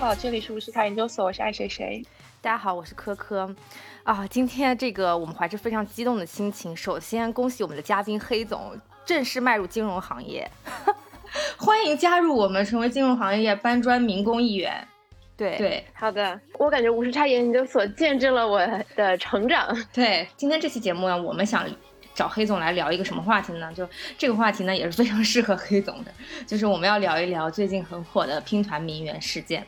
好，这里是无视茶研究所，我是爱谁谁。大家好，我是科科。啊，今天这个我们怀着非常激动的心情，首先恭喜我们的嘉宾黑总正式迈入金融行业，欢迎加入我们，成为金融行业搬砖民工一员。对对，好的，我感觉无视茶研究所见证了我的成长。对，今天这期节目呢，我们想。找黑总来聊一个什么话题呢？就这个话题呢，也是非常适合黑总的，就是我们要聊一聊最近很火的拼团名媛事件。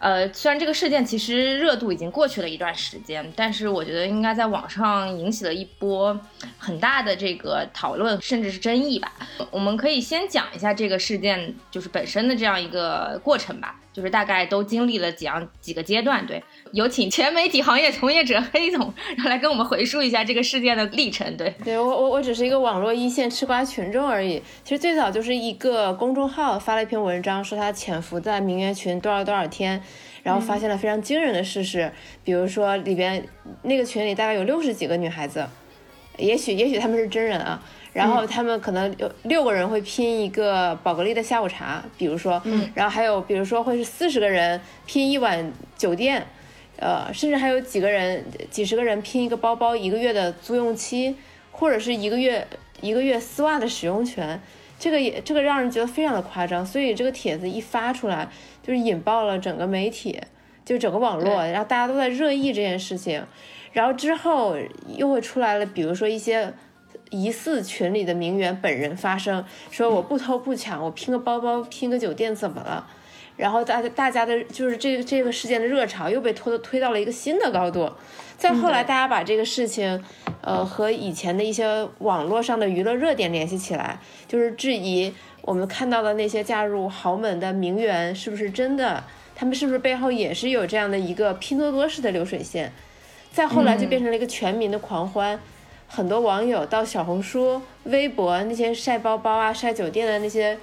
呃，虽然这个事件其实热度已经过去了一段时间，但是我觉得应该在网上引起了一波很大的这个讨论，甚至是争议吧。我们可以先讲一下这个事件就是本身的这样一个过程吧。就是大概都经历了几样几个阶段，对，有请全媒体行业从业者黑总，然后来跟我们回述一下这个事件的历程，对，对我我我只是一个网络一线吃瓜群众而已。其实最早就是一个公众号发了一篇文章，说他潜伏在名媛群多少多少天，然后发现了非常惊人的事实，比如说里边那个群里大概有六十几个女孩子，也许也许他们是真人啊。然后他们可能有六个人会拼一个宝格丽的下午茶，比如说，嗯，然后还有比如说会是四十个人拼一晚酒店，呃，甚至还有几个人、几十个人拼一个包包一个月的租用期，或者是一个月一个月丝袜的使用权，这个也这个让人觉得非常的夸张，所以这个帖子一发出来，就是引爆了整个媒体，就整个网络，然后大家都在热议这件事情，然后之后又会出来了，比如说一些。疑似群里的名媛本人发声说：“我不偷不抢，我拼个包包，拼个酒店怎么了？”然后大家大家的就是这个这个事件的热潮又被推推到了一个新的高度。再后来，大家把这个事情，呃，和以前的一些网络上的娱乐热点联系起来，就是质疑我们看到的那些嫁入豪门的名媛是不是真的？他们是不是背后也是有这样的一个拼多多式的流水线？再后来就变成了一个全民的狂欢。很多网友到小红书、微博那些晒包包啊、晒酒店的那些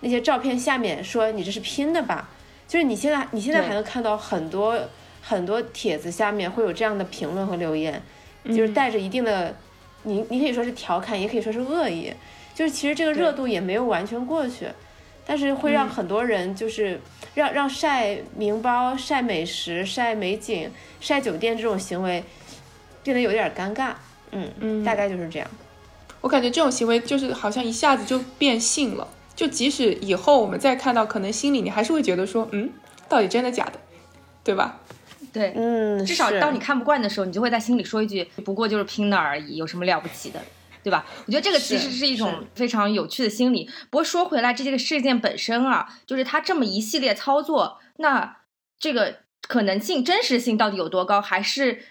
那些照片下面说：“你这是拼的吧？”就是你现在你现在还能看到很多很多帖子下面会有这样的评论和留言，就是带着一定的你你可以说是调侃，也可以说是恶意。就是其实这个热度也没有完全过去，但是会让很多人就是让让晒名包、晒美食、晒美景、晒酒店这种行为变得有点尴尬。嗯嗯，大概就是这样。我感觉这种行为就是好像一下子就变性了，就即使以后我们再看到，可能心里你还是会觉得说，嗯，到底真的假的，对吧？对，嗯，至少当你看不惯的时候，你就会在心里说一句，不过就是拼的而已，有什么了不起的，对吧？我觉得这个其实是一种非常有趣的心理。不过说回来，这个事件本身啊，就是它这么一系列操作，那这个可能性、真实性到底有多高，还是？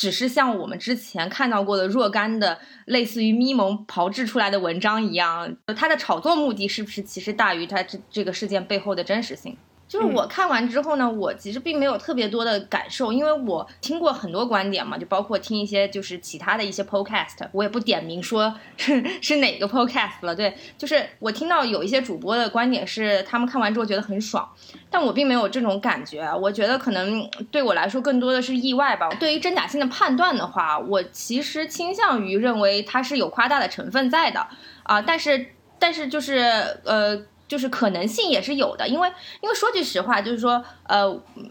只是像我们之前看到过的若干的类似于咪蒙炮制出来的文章一样，它的炒作目的是不是其实大于它这这个事件背后的真实性？就是我看完之后呢，我其实并没有特别多的感受，因为我听过很多观点嘛，就包括听一些就是其他的一些 podcast，我也不点名说 是是哪个 podcast 了。对，就是我听到有一些主播的观点是他们看完之后觉得很爽，但我并没有这种感觉。我觉得可能对我来说更多的是意外吧。对于真假性的判断的话，我其实倾向于认为它是有夸大的成分在的啊，但是但是就是呃。就是可能性也是有的，因为因为说句实话，就是说，呃，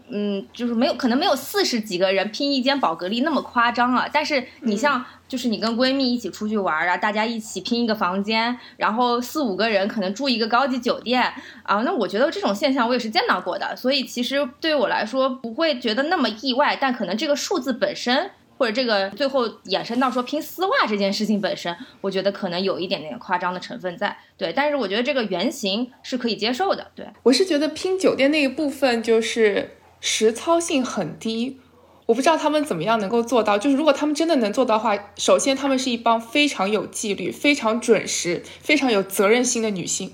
嗯，就是没有可能没有四十几个人拼一间宝格丽那么夸张啊。但是你像，就是你跟闺蜜一起出去玩啊，大家一起拼一个房间，然后四五个人可能住一个高级酒店啊，那我觉得这种现象我也是见到过的，所以其实对于我来说不会觉得那么意外，但可能这个数字本身。或者这个最后衍生到说拼丝袜这件事情本身，我觉得可能有一点点夸张的成分在，对。但是我觉得这个原型是可以接受的，对。我是觉得拼酒店那一部分就是实操性很低，我不知道他们怎么样能够做到。就是如果他们真的能做到的话，首先他们是一帮非常有纪律、非常准时、非常有责任心的女性。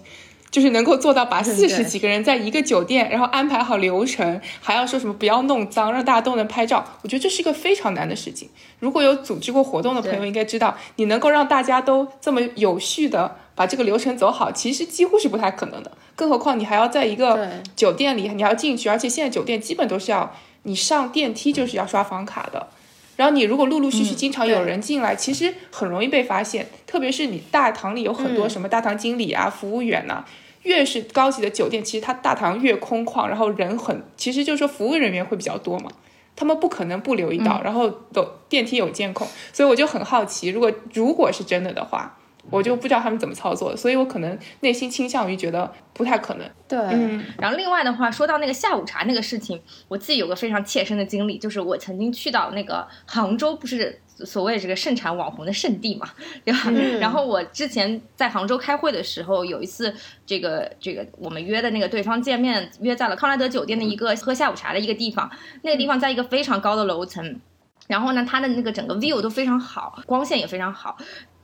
就是能够做到把四十几个人在一个酒店，然后安排好流程，还要说什么不要弄脏，让大家都能拍照。我觉得这是一个非常难的事情。如果有组织过活动的朋友应该知道，你能够让大家都这么有序的把这个流程走好，其实几乎是不太可能的。更何况你还要在一个酒店里，你要进去，而且现在酒店基本都是要你上电梯就是要刷房卡的。然后你如果陆陆续续经常有人进来，其实很容易被发现。特别是你大堂里有很多什么大堂经理啊、服务员呐。越是高级的酒店，其实它大堂越空旷，然后人很，其实就是说服务人员会比较多嘛，他们不可能不留一道，然后都电梯有监控，所以我就很好奇，如果如果是真的的话。我就不知道他们怎么操作，所以我可能内心倾向于觉得不太可能。对，嗯，然后另外的话，说到那个下午茶那个事情，我自己有个非常切身的经历，就是我曾经去到那个杭州，不是所谓这个盛产网红的圣地嘛，然后，然后我之前在杭州开会的时候，有一次这个这个我们约的那个对方见面，约在了康莱德酒店的一个喝下午茶的一个地方，那个地方在一个非常高的楼层，然后呢，它的那个整个 view 都非常好，光线也非常好。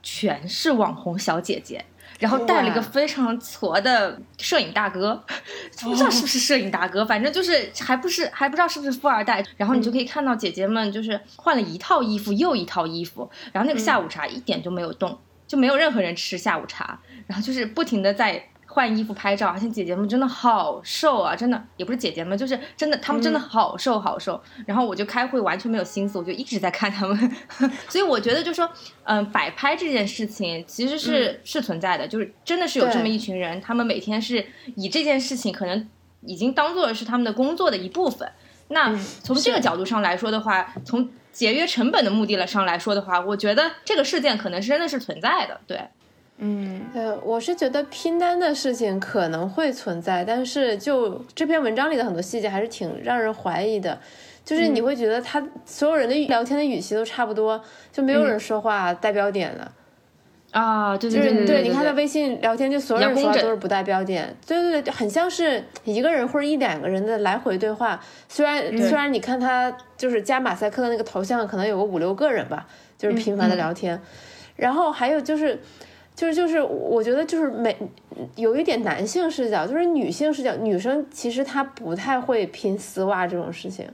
全是网红小姐姐，然后带了一个非常矬的摄影大哥，不知道是不是摄影大哥，反正就是还不是还不知道是不是富二代。然后你就可以看到姐姐们就是换了一套衣服又一套衣服，然后那个下午茶一点就没有动，就没有任何人吃下午茶，然后就是不停的在。换衣服拍照，而且姐姐们真的好瘦啊！真的也不是姐姐们，就是真的，她们真的好瘦好瘦。然后我就开会完全没有心思，我就一直在看她们。所以我觉得，就说，嗯，摆拍这件事情其实是是存在的，就是真的是有这么一群人，他们每天是以这件事情可能已经当做是他们的工作的一部分。那从这个角度上来说的话，从节约成本的目的了上来说的话，我觉得这个事件可能是真的是存在的，对。嗯，对，我是觉得拼单的事情可能会存在，但是就这篇文章里的很多细节还是挺让人怀疑的，就是你会觉得他所有人的聊天的语气都差不多，就没有人说话带标点的啊，对对对对，你看他微信聊天，就所有人说话都是不带标点，对对对，很像是一个人或者一两个人的来回对话，虽然虽然你看他就是加马赛克的那个头像，可能有个五六个人吧，就是频繁的聊天，然后还有就是。就是就是，我觉得就是每有一点男性视角，就是女性视角，女生其实她不太会拼丝袜这种事情。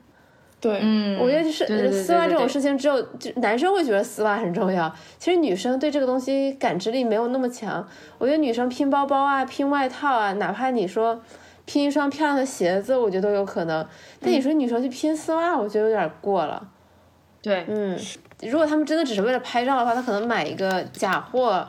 对，嗯，我觉得就是丝袜这种事情，只有就男生会觉得丝袜很重要。其实女生对这个东西感知力没有那么强。我觉得女生拼包包啊，拼外套啊，哪怕你说拼一双漂亮的鞋子，我觉得都有可能。但你说女生去拼丝袜，我觉得有点过了。对，嗯，如果他们真的只是为了拍照的话，他可能买一个假货。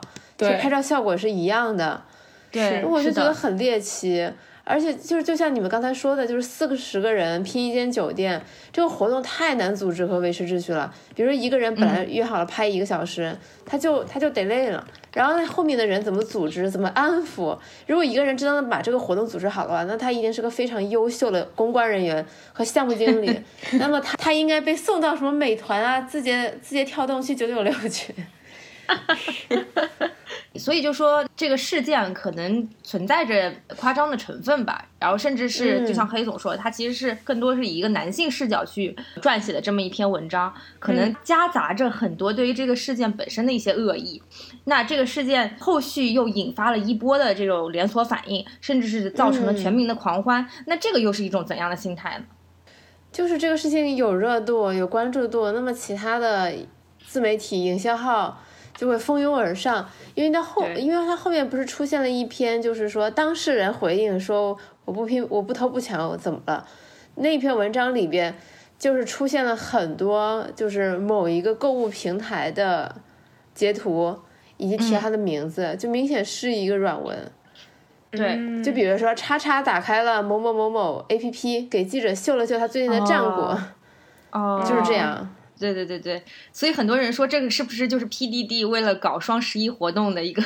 对，拍照效果是一样的，对，我就觉得很猎奇，而且就是就像你们刚才说的，就是四个十个人拼一间酒店，这个活动太难组织和维持秩序了。比如说一个人本来约好了拍一个小时，他就他就得累了，然后那后面的人怎么组织，怎么安抚？如果一个人真的把这个活动组织好的话，那他一定是个非常优秀的公关人员和项目经理，那么他他应该被送到什么美团啊、字节字节跳动去九九六去。所以就说这个事件可能存在着夸张的成分吧，然后甚至是就像黑总说，他其实是更多是以一个男性视角去撰写的这么一篇文章，可能夹杂着很多对于这个事件本身的一些恶意。那这个事件后续又引发了一波的这种连锁反应，甚至是造成了全民的狂欢。那这个又是一种怎样的心态呢？就是这个事情有热度、有关注度，那么其他的自媒体营销号。就会蜂拥而上，因为他后，因为他后面不是出现了一篇，就是说当事人回应说我不拼，我不偷不抢，我怎么了？那篇文章里边就是出现了很多，就是某一个购物平台的截图，以及提他的名字，就明显是一个软文。对，就比如说叉叉打开了某某某某 A P P，给记者秀了秀他最近的战果，哦，就是这样。对对对对，所以很多人说这个是不是就是 PDD 为了搞双十一活动的一个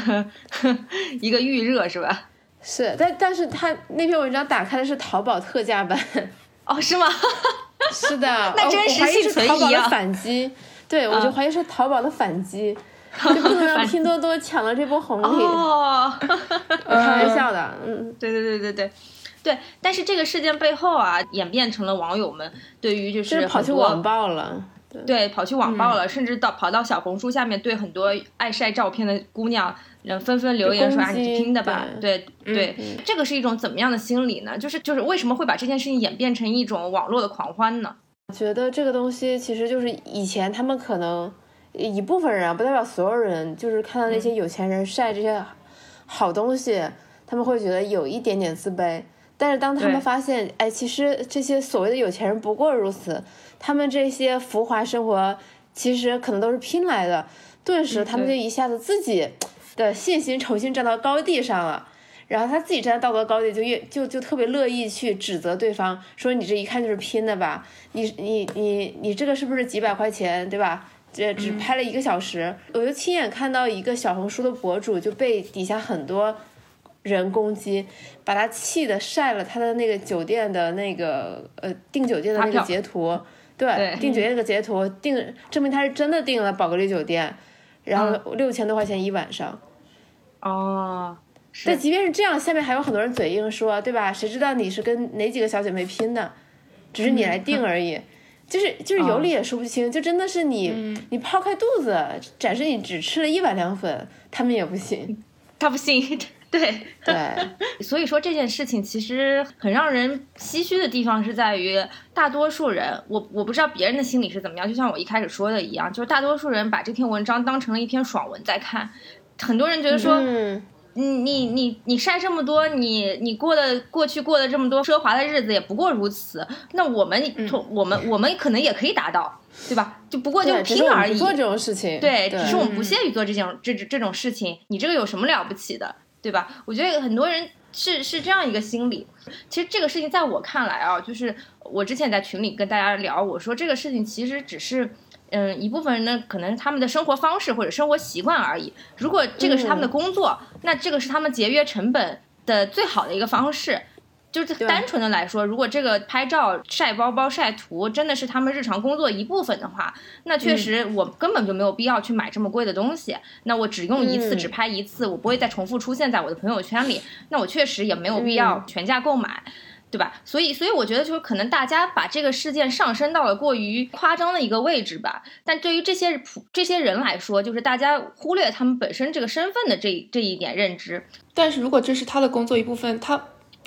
一个预热是吧？是，但但是他那篇文章打开的是淘宝特价版，哦，是吗？是的，那真实性存疑啊。反击，对我就怀疑是淘宝的反击，就不能让拼多多抢了这波红利。哦，开玩笑的，嗯，对对对对对对，但是这个事件背后啊，演变成了网友们对于就是跑去网暴了。对，跑去网暴了，甚至到跑到小红书下面，对很多爱晒照片的姑娘，人纷纷留言说：“啊，你去拼的吧？”对对，这个是一种怎么样的心理呢？就是就是为什么会把这件事情演变成一种网络的狂欢呢？我觉得这个东西其实就是以前他们可能一部分人啊，不代表所有人，就是看到那些有钱人晒这些好东西，他们会觉得有一点点自卑。但是当他们发现，哎，其实这些所谓的有钱人不过如此。他们这些浮华生活，其实可能都是拼来的。顿时，他们就一下子自己的信心重新站到高地上了。然后他自己站在道德高地，就越就就特别乐意去指责对方，说你这一看就是拼的吧？你你你你这个是不是几百块钱，对吧？这只拍了一个小时，我就亲眼看到一个小红书的博主就被底下很多人攻击，把他气的晒了他的那个酒店的那个呃订酒店的那个截图，对，订酒店那个截图，订证明他是真的订了宝格丽酒店，然后六千多块钱一晚上。哦，但即便是这样，下面还有很多人嘴硬说，对吧？谁知道你是跟哪几个小姐妹拼的？只是你来订而已。就是就是有理也说不清，就真的是你你抛开肚子展示你只吃了一碗凉粉，他们也不信，他不信，对对，所以说这件事情其实很让人唏嘘的地方是在于，大多数人，我我不知道别人的心理是怎么样，就像我一开始说的一样，就是大多数人把这篇文章当成了一篇爽文在看，很多人觉得说。你你你你晒这么多，你你过的过去过的这么多奢华的日子也不过如此，那我们从我们我们可能也可以达到，对吧？就不过就拼而已。做这种事情，对，只是我们不屑于做这种这这种事情。你这个有什么了不起的，对吧？我觉得很多人是是这样一个心理。其实这个事情在我看来啊，就是我之前在群里跟大家聊，我说这个事情其实只是。嗯，一部分人呢，可能他们的生活方式或者生活习惯而已。如果这个是他们的工作，那这个是他们节约成本的最好的一个方式。就是单纯的来说，如果这个拍照、晒包包、晒图真的是他们日常工作一部分的话，那确实我根本就没有必要去买这么贵的东西。那我只用一次，只拍一次，我不会再重复出现在我的朋友圈里。那我确实也没有必要全价购买。对吧？所以，所以我觉得就是可能大家把这个事件上升到了过于夸张的一个位置吧。但对于这些普这些人来说，就是大家忽略他们本身这个身份的这这一点认知。但是如果这是他的工作一部分，他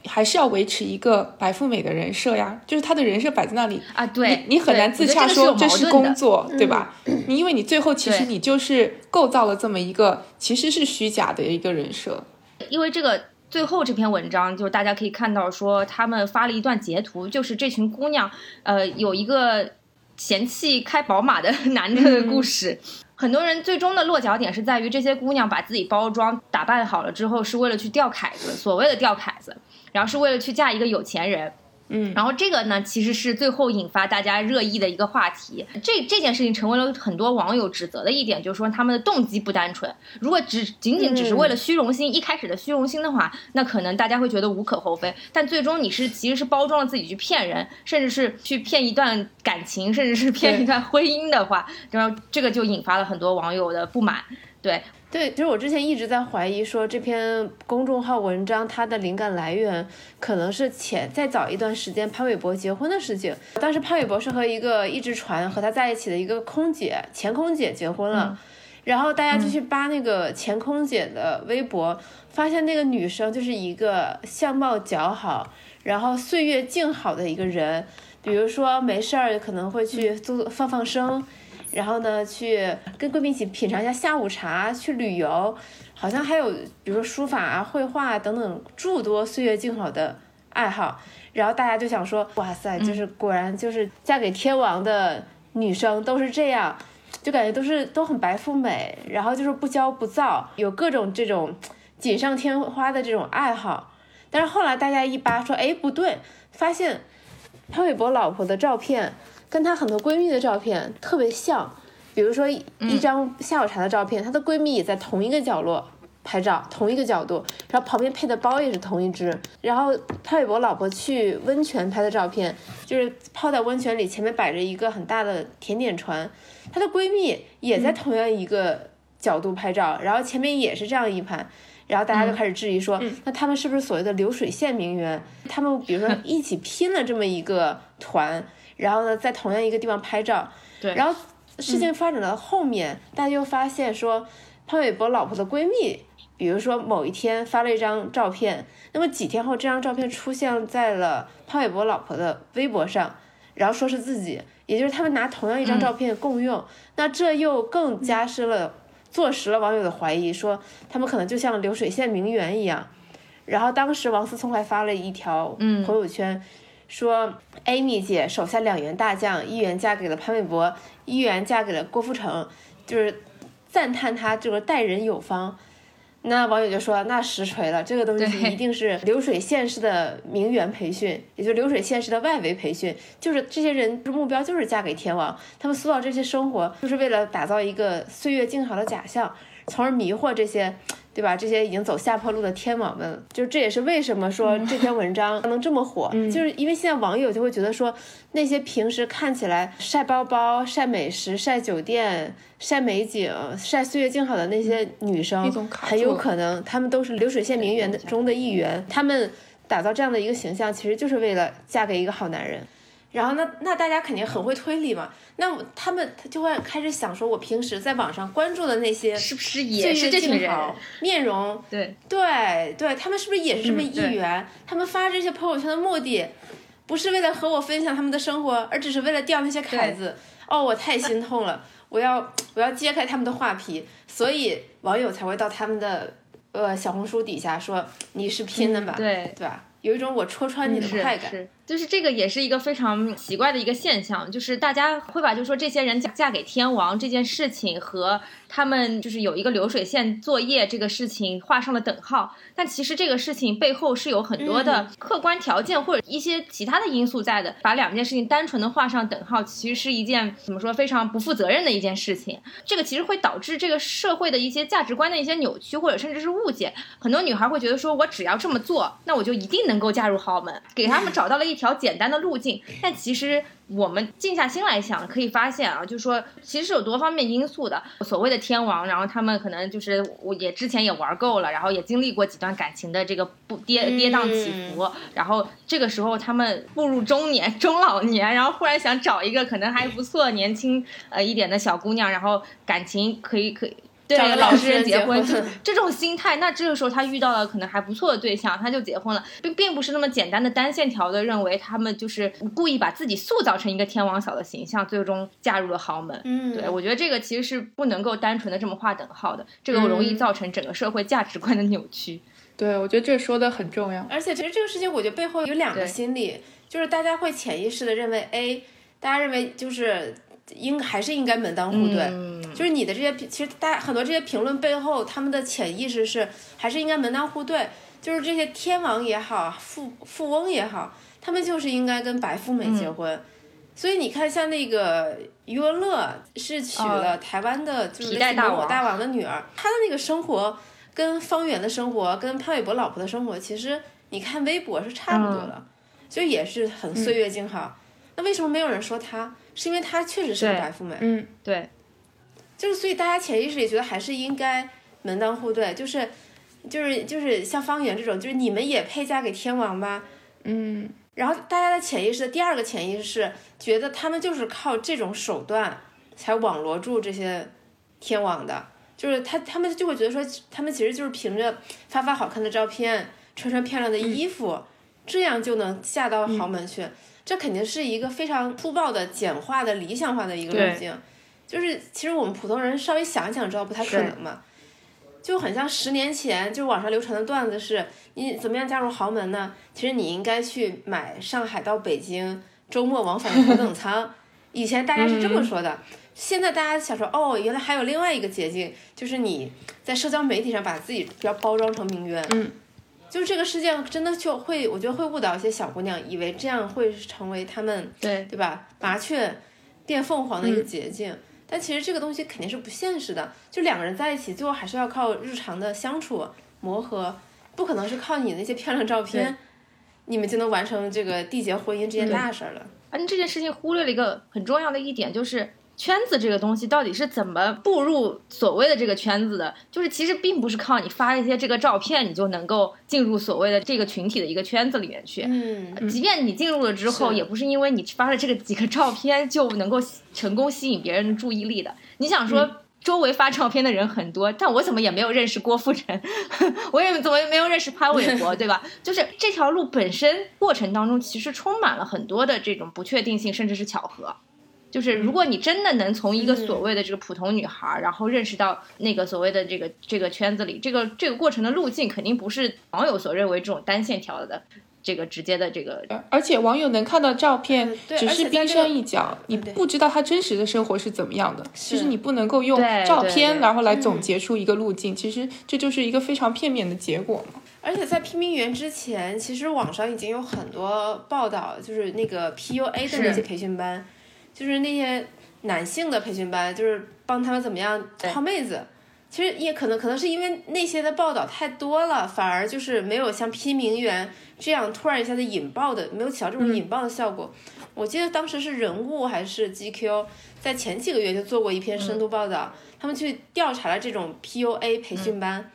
还是要维持一个白富美的人设呀。就是她的人设摆在那里啊，对，你很难自洽说这是工作，对吧？你因为你最后其实你就是构造了这么一个其实是虚假的一个人设，因为这个。最后这篇文章，就是大家可以看到，说他们发了一段截图，就是这群姑娘，呃，有一个嫌弃开宝马的男的 故事。很多人最终的落脚点是在于，这些姑娘把自己包装打扮好了之后，是为了去钓凯子，所谓的钓凯子，然后是为了去嫁一个有钱人。嗯，然后这个呢，其实是最后引发大家热议的一个话题。这这件事情成为了很多网友指责的一点，就是说他们的动机不单纯。如果只仅仅只是为了虚荣心，一开始的虚荣心的话，那可能大家会觉得无可厚非。但最终你是其实是包装了自己去骗人，甚至是去骗一段感情，甚至是骗一段婚姻的话，然后这个就引发了很多网友的不满。对。对，其实我之前一直在怀疑说这篇公众号文章它的灵感来源可能是前再早一段时间潘玮柏结婚的事情。当时潘玮柏是和一个一直传和他在一起的一个空姐前空姐结婚了，然后大家就去扒那个前空姐的微博，发现那个女生就是一个相貌姣好，然后岁月静好的一个人，比如说没事儿可能会去做放放声。然后呢，去跟闺蜜一起品尝一下下午茶，去旅游，好像还有比如说书法啊、绘画等等诸多岁月静好的爱好。然后大家就想说，哇塞，就是果然就是嫁给天王的女生都是这样，就感觉都是都很白富美，然后就是不骄不躁，有各种这种锦上添花的这种爱好。但是后来大家一扒说，哎，不对，发现潘玮柏老婆的照片。跟她很多闺蜜的照片特别像，比如说一张下午茶的照片，她的闺蜜也在同一个角落拍照，同一个角度，然后旁边配的包也是同一只。然后潘玮柏老婆去温泉拍的照片，就是泡在温泉里，前面摆着一个很大的甜点船，她的闺蜜也在同样一个角度拍照，然后前面也是这样一盘，然后大家就开始质疑说，那他们是不是所谓的流水线名媛？他们比如说一起拼了这么一个团。然后呢，在同样一个地方拍照，对。然后事情发展到后面，大家又发现说，潘玮柏老婆的闺蜜，比如说某一天发了一张照片，那么几天后这张照片出现在了潘玮柏老婆的微博上，然后说是自己，也就是他们拿同样一张照片共用，那这又更加深了、坐实了网友的怀疑，说他们可能就像流水线名媛一样。然后当时王思聪还发了一条朋友圈。说，Amy 姐手下两员大将，一员嫁给了潘玮柏，一员嫁给了郭富城，就是赞叹他这个待人有方。那网友就说，那实锤了，这个东西一定是流水线式的名媛培训，也就是流水线式的外围培训，就是这些人目标就是嫁给天王，他们塑造这些生活，就是为了打造一个岁月静好的假象，从而迷惑这些。对吧？这些已经走下坡路的天网们，就这也是为什么说这篇文章能这么火，就是因为现在网友就会觉得说，那些平时看起来晒包包、晒美食、晒酒店、晒美景、晒岁月静好的那些女生很有可能她们都是流水线名媛的中的一员，她们打造这样的一个形象，其实就是为了嫁给一个好男人。然后那那大家肯定很会推理嘛，那我他们他就会开始想说，我平时在网上关注的那些是不是也是月这群人？面容，对，对对，他们是不是也是这么一员？他们发这些朋友圈的目的，不是为了和我分享他们的生活，而只是为了钓那些凯子。哦，我太心痛了，我要我要揭开他们的画皮，所以网友才会到他们的呃小红书底下说你是拼的吧，对对吧？有一种我戳穿你的快感。是，就是这个也是一个非常奇怪的一个现象，就是大家会把就说这些人嫁嫁给天王这件事情和他们就是有一个流水线作业这个事情画上了等号，但其实这个事情背后是有很多的客观条件或者一些其他的因素在的，把两件事情单纯的画上等号，其实是一件怎么说非常不负责任的一件事情。这个其实会导致这个社会的一些价值观的一些扭曲，或者甚至是误解。很多女孩会觉得说，我只要这么做，那我就一定能够嫁入豪门，给他们找到了一条简单的路径。但其实我们静下心来想，可以发现啊，就是说其实是有多方面因素的。所谓的天王，然后他们可能就是我也之前也玩够了，然后也经历过几段感情的这个不跌跌宕起伏，然后这个时候他们步入中年、中老年，然后忽然想找一个可能还不错、年轻呃一点的小姑娘，然后感情可以可以。对找个老老实人结结婚就这种心态，那这个时候他遇到了可能还不错的对象，他就结婚了，并并不是那么简单的单线条的认为他们就是故意把自己塑造成一个天王嫂的形象，最终嫁入了豪门。嗯，对，我觉得这个其实是不能够单纯的这么划等号的，这个容易嗯造成整个社会价值观的扭曲。对，我觉得这说的很重要。而且其实这个事情，我觉得背后有两个心理，就是大家会潜意识的认为，A，大家认为就是应还是应该门当户对，嗯就是你的这些，其实大家很多这些评论背后，他们的潜意识是还是应该门当户对，就是这些天王也好，富富翁也好，他们就是应该跟白富美结婚。所以你看，像那个余文乐是娶了台湾的，就是哦皮带大王某某大王的女儿，他的那个生活跟方圆的生活，跟潘玮柏老婆的生活，其实你看微博是差不多的，就也是很岁月静好。那为什么没有人说他？是因为他确实是个白富美。嗯，对，就是所以大家潜意识里觉得还是应该门当户对，就是就是就是像方圆这种，就是你们也配嫁给天王吗？嗯，然后大家的潜意识的第二个潜意识是觉得他们就是靠这种手段才网罗住这些天王的，就是他他们就会觉得说他们其实就是凭着发发好看的照片，穿穿漂亮的衣服，这样就能嫁到豪门去。这肯定是一个非常粗暴的、简化的、理想化的一个路径。就是其实我们普通人稍微想一想，知道不太可能嘛。就很像十年前就网上流传的段子是，你怎么样加入豪门呢？其实你应该去买上海到北京周末往返的头等舱。以前大家是这么说的，现在大家想说，哦，原来还有另外一个捷径，就是你在社交媒体上把自己要包装成名媛。嗯，就是这个事件真的就会，我觉得会误导一些小姑娘，以为这样会成为她们对对吧？麻雀变凤凰的一个捷径。但其实这个东西肯定是不现实的，就两个人在一起，最后还是要靠日常的相处磨合，不可能是靠你那些漂亮照片，你们就能完成这个缔结婚姻这件大事儿了。而这件事情忽略了一个很重要的一点，就是圈子这个东西到底是怎么步入所谓的这个圈子的？就是其实并不是靠你发一些这个照片，你就能够进入所谓的这个群体的一个圈子里面去。嗯，即便你进入了之后，也不是因为你发了这个几个照片就能够成功吸引别人的注意力的。你想说。周围发照片的人很多，但我怎么也没有认识郭富城，我也怎么也没有认识潘玮柏，对吧？就是这条路本身过程当中，其实充满了很多的这种不确定性，甚至是巧合。就是如果你真的能从一个所谓的这个普通女孩，然后认识到那个所谓的这个这个圈子里，这个这个过程的路径肯定不是网友所认为这种单线条的。这个直接的这个。而且网友能看到照片只是冰山一角，你不知道他真实的生活是怎么样的。其实你不能够用照片然后来总结出一个路径，其实这就是一个非常片面的结果嘛。而且在拼命员之前，其实网上已经有很多报道，就是那个 PUA 的那些培训班，就是那些男性的培训班，就是帮他们怎么样泡妹子。其实也可能可能是因为那些的报道太多了，反而就是没有像拼名媛这样突然一下子引爆的，没有起到这种引爆的效果。我记得当时是人物还是 GQ 在前几个月就做过一篇深度报道，他们去调查了这种 PUA 培训班。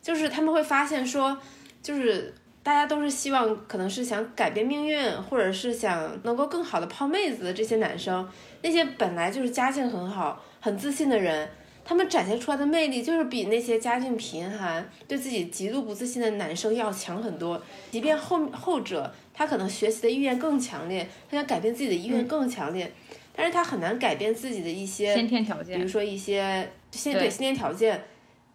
就是他们会发现说，就是大家都是希望，可能是想改变命运，或者是想能够更好的泡妹子的这些男生，那些本来就是家境很好、很自信的人，他们展现出来的魅力就是比那些家境贫寒、对自己极度不自信的男生要强很多。即便后后者他可能学习的意愿更强烈，他想改变自己的意愿更强烈，但是他很难改变自己的一些先天条件，比如说一些先对对先天条件。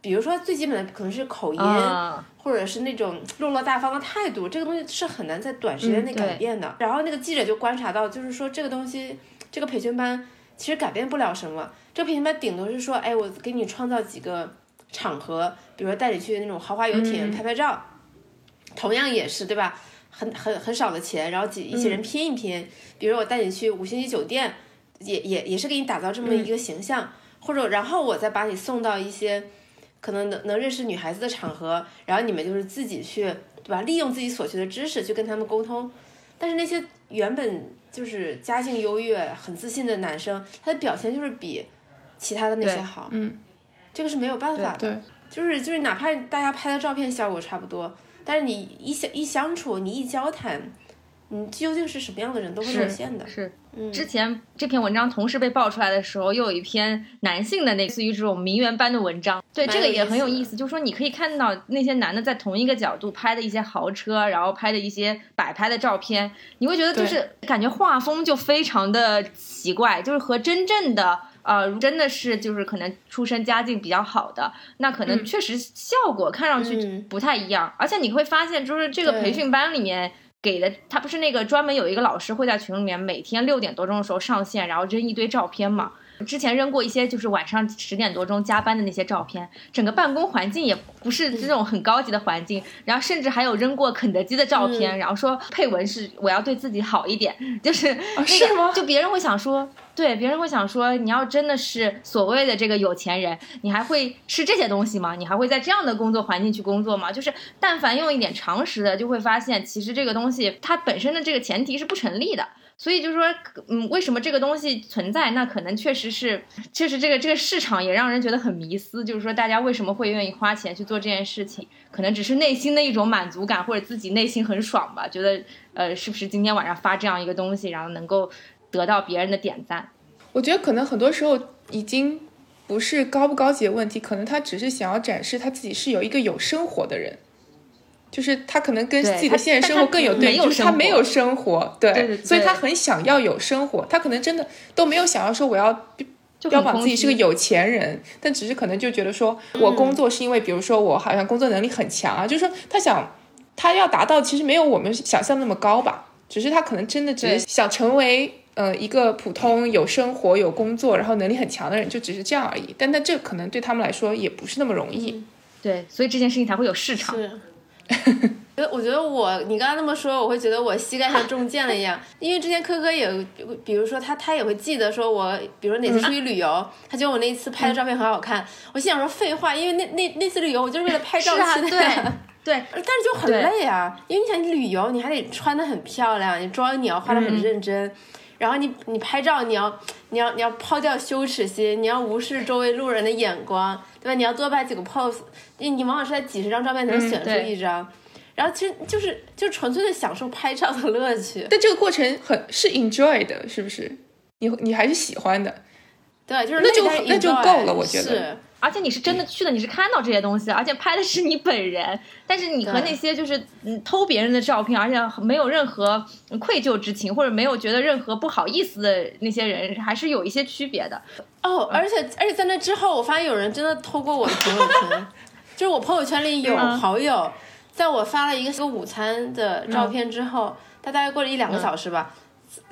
比如说最基本的可能是口音，啊或者是那种落落大方的态度，这个东西是很难在短时间内改变的。然后那个记者就观察到，就是说这个东西，这个培训班其实改变不了什么。这个培训班顶多是说，哎，我给你创造几个场合，比如说带你去那种豪华游艇拍拍照，同样也是对吧？很很很少的钱，然后几一些人拼一拼，比如我带你去五星级酒店，也也也是给你打造这么一个形象，或者然后我再把你送到一些。可能能能认识女孩子的场合，然后你们就是自己去，对吧？利用自己所学的知识去跟他们沟通。但是那些原本就是家境优越、很自信的男生，他的表现就是比其他的那些好。嗯，这个是没有办法的。对，就是就是，哪怕大家拍的照片效果差不多，但是你一相一相处，你一交谈，你究竟是什么样的人都会露馅的。是，嗯，之前这篇文章同时被爆出来的时候，又有一篇男性的类似于这种名媛般的文章，对这个也很有意思。就是说，你可以看到那些男的在同一个角度拍的一些豪车，然后拍的一些摆拍的照片，你会觉得就是感觉画风就非常的奇怪，就是和真正的。呃，真的是就是可能出身家境比较好的，那可能确实效果看上去嗯不太一样，而且你会发现，就是这个培训班里面给的，他不是那个专门有一个老师会在群里面每天六点多钟的时候上线，然后扔一堆照片嘛。之前扔过一些就是晚上十点多钟加班的那些照片，整个办公环境也不是这种很高级的环境，然后甚至还有扔过肯德基的照片，然后说配文是我要对自己好一点，就是那个、是吗就别人会想说，对，别人会想说，你要真的是所谓的这个有钱人，你还会吃这些东西吗？你还会在这样的工作环境去工作吗？就是但凡用一点常识的，就会发现，其实这个东西它本身的这个前提是不成立的。所以就是说，嗯，为什么这个东西存在？那可能确实是，确实这个这个市场也让人觉得很迷思。就是说，大家为什么会愿意花钱去做这件事情？可能只是内心的一种满足感，或者自己内心很爽吧，觉得呃，是不是今天晚上发这样一个东西，然后能够得到别人的点赞？我觉得可能很多时候已经不是高不高级的问题，可能他只是想要展示他自己是有一个有生活的人，就是他可能跟自己的现实生活更有对比，但他没有就是他没有生活，对，对对所以他很想要有生活，他可能真的都没有想要说我要就标榜自己是个有钱人，但只是可能就觉得说我工作是因为，比如说我好像工作能力很强啊，就是说他想他要达到其实没有我们想象那么高吧，只是他可能真的只是想成为呃一个普通有生活有工作然后能力很强的人，就只是这样而已。但那这可能对他们来说也不是那么容易。对，所以这件事情才会有市场。是。我觉得，我觉得我，你刚刚那么说，我会觉得我膝盖像中箭了一样。因为之前科科也，比如说他，他也会记得说我，比如说哪次出去旅游，他觉得我那一次拍的照片很好看。我心想说废话，因为那那那次旅游我就是为了拍照去的对。对，但是就很累啊，因为你想你旅游，你还得穿的很漂亮，你妆你要化的很认真，然后你你拍照你要你要你要抛掉羞耻心，你要无视周围路人的眼光，对吧？你要多拍几个 pose，你你往往是在几十张照片才能选出一张，然后其实就是就纯粹的享受拍照的乐趣，但这个过程很是 enjoy 的，是不是？你你还是喜欢的，对，就是那就那就够了我觉得。是而且你是真的去的，你是看到这些东西，而且拍的是你本人。但是你和那些就是嗯偷别人的照片，而且没有任何愧疚之情，或者没有觉得任何不好意思的那些人，还是有一些区别的。哦，而且而且在那之后，我发现有人真的偷过我的朋友圈，就是我朋友圈里有嗯好友，在我发了一个午餐的照片之后，他大概过了一两个小时吧，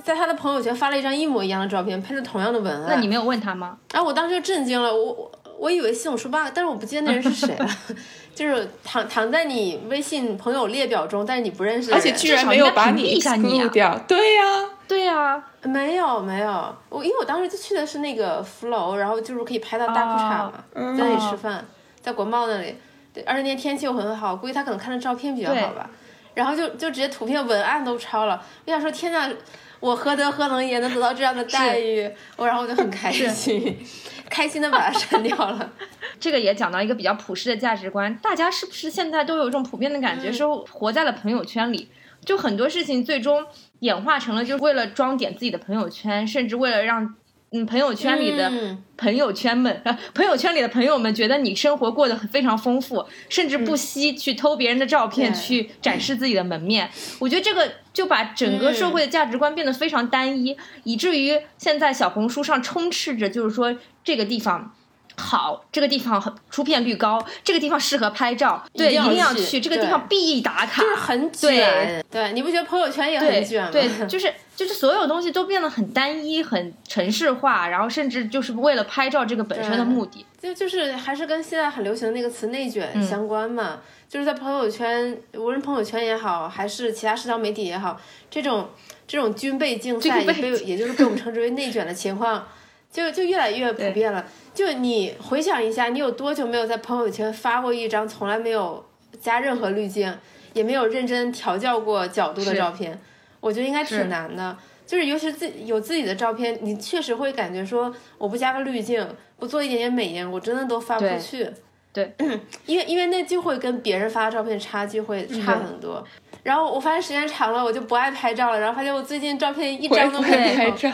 在他的朋友圈发了一张一模一样的照片，配着同样的文案。那你没有问他吗？然后我当时就震惊了，我我我以为系统出 bug，但是我不记得那人是谁了，就是躺躺在你微信朋友列表中，但是你不认识的人，而且居然没有把你至少应该屏蔽一下你 exclude 掉。对呀、对呀、没有没有，我因为我当时就去的是那个福楼，然后就是可以拍到大裤衩嘛，嗯。在那里吃饭，在国贸那里，对，而且那天天气又很好，估计他可能看的照片比较好吧，然后就就直接图片文案都抄了，我想说天呐，我何德何能也能得到这样的待遇，我然后我就很开心，开心的把它删掉了。这个也讲到一个比较普世的价值观，大家是不是现在都有一种普遍的感觉，说活在了朋友圈里？就很多事情最终演化成了，就是为了装点自己的朋友圈，甚至为了让嗯朋友圈里的嗯朋友圈们、呃 朋友圈里的朋友们觉得你生活过得很非常丰富，甚至不惜去偷别人的照片对去展示自己的门面。我觉得这个就把整个社会的价值观变得非常单一，以至于现在小红书上充斥着就是说这个地方。好，这个地方很出片率高，这个地方适合拍照，对，一一定要去去，这个地方必打卡，就是很卷，对，你不觉得朋友圈也很卷吗？对，就是就是所有东西都变得很单一、很城市化，然后甚至就是为了拍照这个本身的目的。就就是还是跟现在很流行的那个词“内卷”嗯相关嘛，就是在朋友圈，无论朋友圈也好，还是其他社交媒体也好，这种这种军备竞赛。也被也就是被我们称之为内卷的情况，就就越来越普遍了。就你回想一下，你有多久没有在朋友圈发过一张从来没有加任何滤镜，也没有认真调教过角度的照片？我觉得应该挺难的。就是尤其是自己有自己的照片，你确实会感觉说，我不加个滤镜，不做一点点美颜，我真的都发不出去。对，因为因为那就会跟别人发的照片差距会差很多。然后我发现时间长了，我就不爱拍照了，然后发现我最近照片一张都没有。拍照。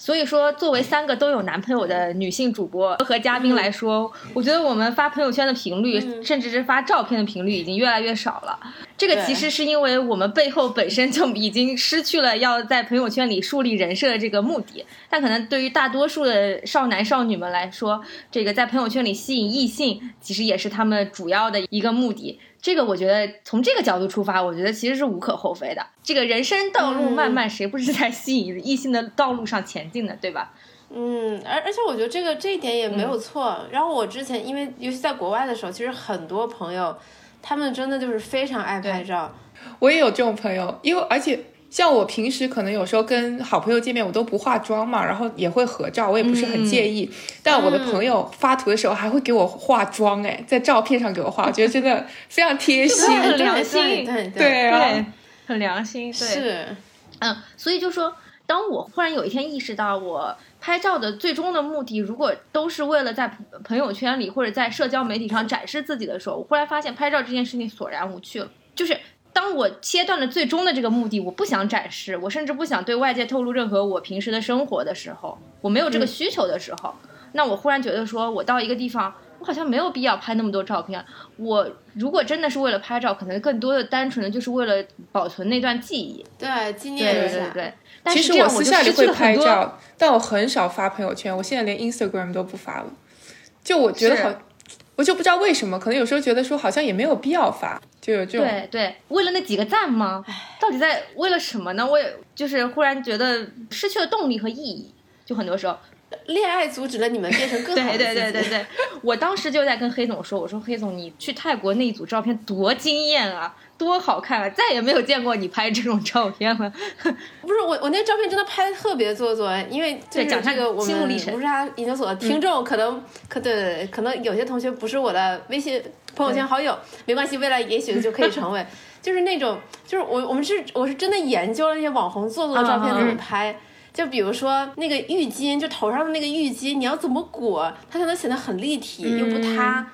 所以说，作为三个都有男朋友的女性主播和嘉宾来说，我觉得我们发朋友圈的频率，甚至是发照片的频率已经越来越少了。这个其实是因为我们背后本身就已经失去了要在朋友圈里树立人设的这个目的。但可能对于大多数的少男少女们来说，这个在朋友圈里吸引异性，其实也是他们主要的一个目的。这个我觉得从这个角度出发，我觉得其实是无可厚非的。这个人生道路漫漫，谁不是在吸引异性的道路上前进的，对吧？嗯，而而且我觉得这个这一点也没嗯有错。然后我之前因为尤其在国外的时候，其实很多朋友他们真的就是非常爱拍照。我也有这种朋友，因为而且像我平时可能有时候跟好朋友见面，我都不化妆嘛，然后也会合照，我也不是很介意。但我的朋友发图的时候还会给我化妆，哎，在照片上给我化，我觉得真的非常贴心。很良心对对对啊对，很良心。对，是，嗯，所以就说，当我忽然有一天意识到，我拍照的最终的目的，如果都是为了在朋朋友圈里或者在社交媒体上展示自己的时候，我忽然发现拍照这件事情索然无趣了。就是当我切断了最终的这个目的，我不想展示，我甚至不想对外界透露任何我平时的生活的时候，我没有这个需求的时候，那我忽然觉得说，我到一个地方。我好像没有必要拍那么多照片。我如果真的是为了拍照，可能更多的单纯的就是为了保存那段记忆。对，纪念一下。对对对。但其实是这样就私下里会拍。照，但我很少发朋友圈，我现在连 Instagram 都不发了。就我觉得好，我就不知道为什么，可能有时候觉得说好像也没有必要发，就有这种。对对，为了那几个赞吗？到底在为了什么呢？我也就是忽然觉得失去了动力和意义。就很多时候，恋爱阻止了你们变成更好的对对对自己对对，我当时就在跟黑总说，我说黑总，你去泰国那一组照片多惊艳啊，多好看啊，再也没有见过你拍这种照片了。不是我，我那照片真的拍的特别做作，因为就讲下这个我们心路历程无沙研究所的听众可能、可对对对，可能有些同学不是我的微信朋友圈好友，没关系，未来也许就可以成为，就是那种就是我我们是我是真的研究了那些网红做作的照片怎么拍。就比如说那个浴巾，就头上的那个浴巾，你要怎么裹，它才能显得很立体又不塌？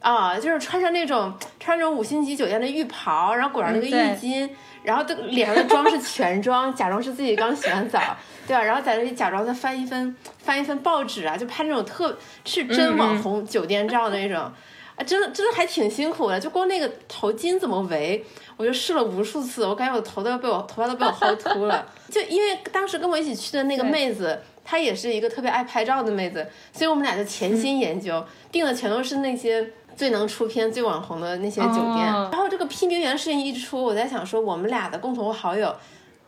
啊，就是穿上那种穿那种五星级酒店的浴袍，然后裹上那个浴对。巾，然后的脸上的妆是全妆，假装是自己刚洗完澡，对吧？然后在这里假装再翻一份翻一份报纸啊，就拍那种特是真网红酒店照的那种，啊，真的真的还挺辛苦的，就光那个头巾怎么围，我就试了无数次，我感觉我头都要被我头发都被我薅秃了，就因为当时跟我一起去的那个妹子。她也是一个特别爱拍照的妹子，所以我们俩就潜心研究，定的全都是那些最能出片、最网红的那些酒店。然后这个批名媛事情一出，我在想说，我们俩的共同好友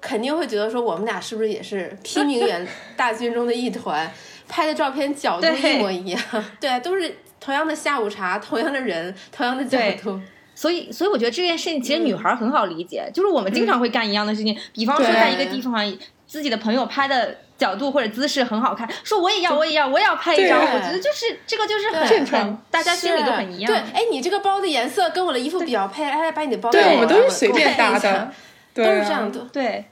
肯定会觉得说，我们俩是不是也是批名媛大军中的一团？拍的照片角度一模一样，对，都是同样的下午茶，同样的人，同样的角度。所以，所以我觉得这件事情其实女孩很好理解，就是我们经常会干一样的事情，比方说在一个地方，自己的朋友拍的角度或者姿势很好看，说我也要，我也要，我也要拍一张。我觉得就是这个就是很很，大家心里都很一样。对，哎，你这个包的颜色跟我的衣服比较配，哎，把你的包对，我们都是随便搭的，都是这样的，对。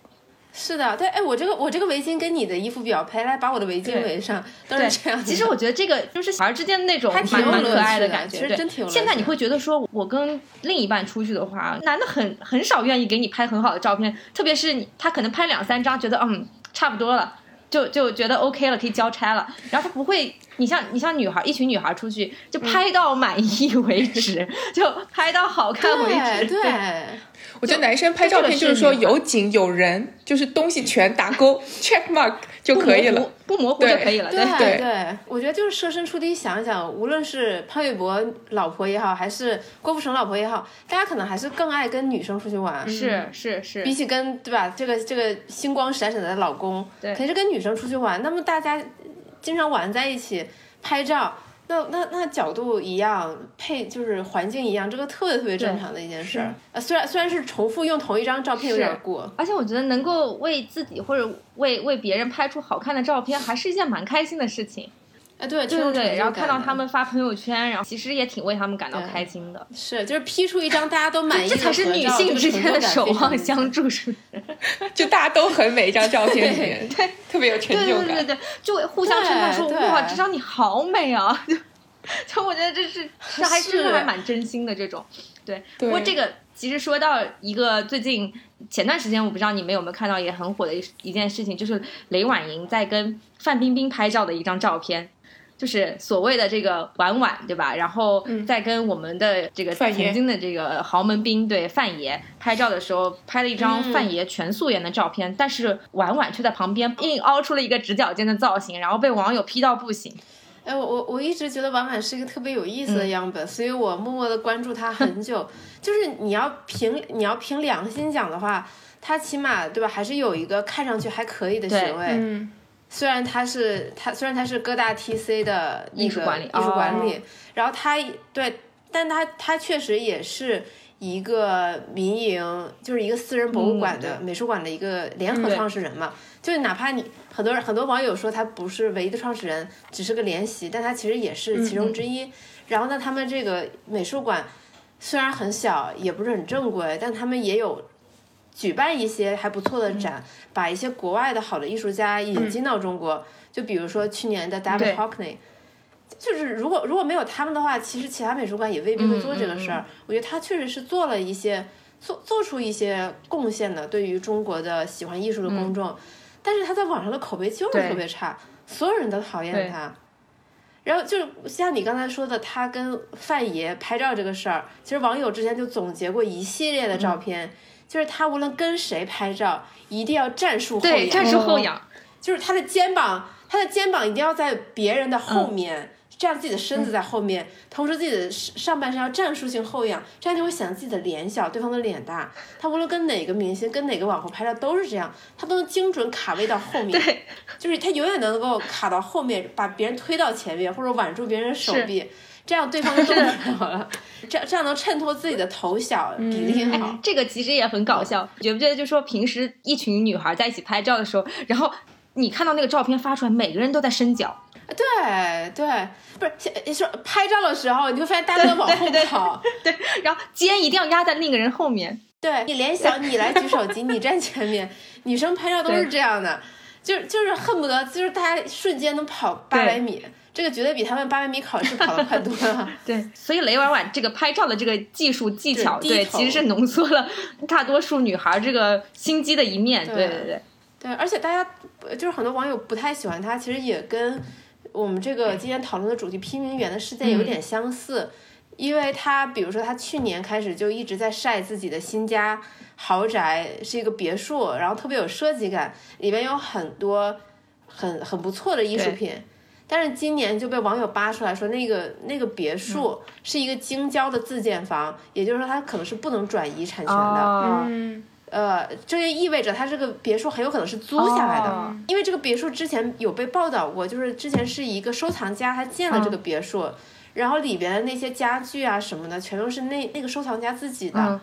是的，对，哎，我这个我这个围巾跟你的衣服比较配，来把我的围巾围上，都是这样。其实我觉得这个就是小孩之间的那种 蛮蛮可爱的感觉，其实真挺。现在你会觉得说，我跟另一半出去的话，男的很很少愿意给你拍很好的照片，特别是你他可能拍两三张，觉得嗯差不多了，就就觉得 OK 了，可以交差了，然后他不会。你像你像女孩，一群女孩出去就拍到满意为止，就拍到好看为止。对，我觉得男生拍照片就是说有景有人，就是东西全打勾 check mark 就可以了，不模糊就可以了。对对对，我觉得就是设身处地想一想，无论是潘玮柏老婆也好，还是郭富城老婆也好，大家可能还是更爱跟女生出去玩。是是是，比起跟对吧？这个这个星光闪闪的老公，对，肯定是跟女生出去玩。那么大家。经常玩在一起拍照，那那那角度一样，配就是环境一样，这个特别特别正常的一件事儿。呃，虽然虽然是重复用同一张照片有点过，而且我觉得能够为自己或者为为别人拍出好看的照片，还是一件蛮开心的事情。哎，对对对对，然后看到他们发朋友圈，然后其实也挺为他们感到开心的。是，就是 P 出一张大家都满意的这才是女性之间的守望相助，是不是？就大家都很美，一张照片里面，对，特别有成就感。对对对对，就互相称赞说：“哇，这张你好美啊！” 就就我觉得这是这还真的还蛮真心的这种。对，不过这个其实说到一个最近前段时间，我不知道你们有没有看到也很火的一一件事情，就是雷婉莹在跟范冰冰拍照的一张照片。就是所谓的这个婉婉，对吧？然后在跟我们的这个曾经的这个豪门兵对范爷拍照的时候，拍了一张范爷全素颜的照片，但是婉婉却在旁边硬凹出了一个直角肩的造型，然后被网友批到不行。哎，我我我一直觉得婉婉是一个特别有意思的样本，所以我默默的关注她很久。就是你要凭你要凭良心讲的话，她起码对吧，还是有一个看上去还可以的学位。虽然他是他，虽然他是各大 TC 的艺术管理，艺术管理，然后他对，但他他确实也是一个民营，就是一个私人博物馆的美术馆的一个联合创始人嘛。就是哪怕你很多人很多网友说他不是唯一的创始人，只是个联席，但他其实也是其中之一。然后呢，他们这个美术馆虽然很小，也不是很正规，但他们也有。举办一些还不错的展，把一些国外的好的艺术家引进到中国。就比如说去年的 David Hockney，就是如果如果没有他们的话，其实其他美术馆也未必会做这个事儿。我觉得他确实是做了一些做做出一些贡献的，对于中国的喜欢艺术的公众。但是他在网上的口碑就是特别差，所有人都讨厌他。然后就像你刚才说的，他跟范爷拍照这个事儿，其实网友之前就总结过一系列的照片。就是他无论跟谁拍照，一定要战术后仰。战术后仰，就是他的肩膀，他的肩膀一定要在别人的后面，这样自己的身子在后面，同时自己的上半身要战术性后仰，这样就会显得自己的脸小，对方的脸大。他无论跟哪个明星、跟哪个网红拍照都是这样，他都能精准卡位到后面。对，就是他永远能够卡到后面，把别人推到前面，或者挽住别人手臂。这样对方就动好了了，这样这样能衬托自己的头小比例好。这个其实也很搞笑，觉不觉得？就说平时一群女孩在一起拍照的时候，然后你看到那个照片发出来，每个人都在伸脚。对对，不是说拍照的时候，你会发现大家都 往后跑，对，然后肩一定要压在另一个人后面。对你联想，你来举手机，你站前面。女生拍照都是这样的，就是就是恨不得就是大家瞬间能跑八百米。这个绝对比他们八百米考试跑得快多了。对，所以雷婉婉这个拍照的这个技术技巧，对，其实是浓缩了大多数女孩这个心机的一面。对对对。对，而且大家就是很多网友不太喜欢她，其实也跟我们这个今天讨论的主题“批名媛”的事件有点相似，因为他比如说他去年开始就一直在晒自己的新家豪宅，是一个别墅，然后特别有设计感，里面有很多很很不错的艺术品。但是今年就被网友扒出来说，那个那个别墅是一个京郊的自建房，也就是说它可能是不能转移产权的。哦，嗯呃，这就意味着它这个别墅很有可能是租下来的，哦因为这个别墅之前有被报道过，就是之前是一个收藏家他建了这个嗯别墅，然后里边的那些家具啊什么的，全都是那那个收藏家自己的，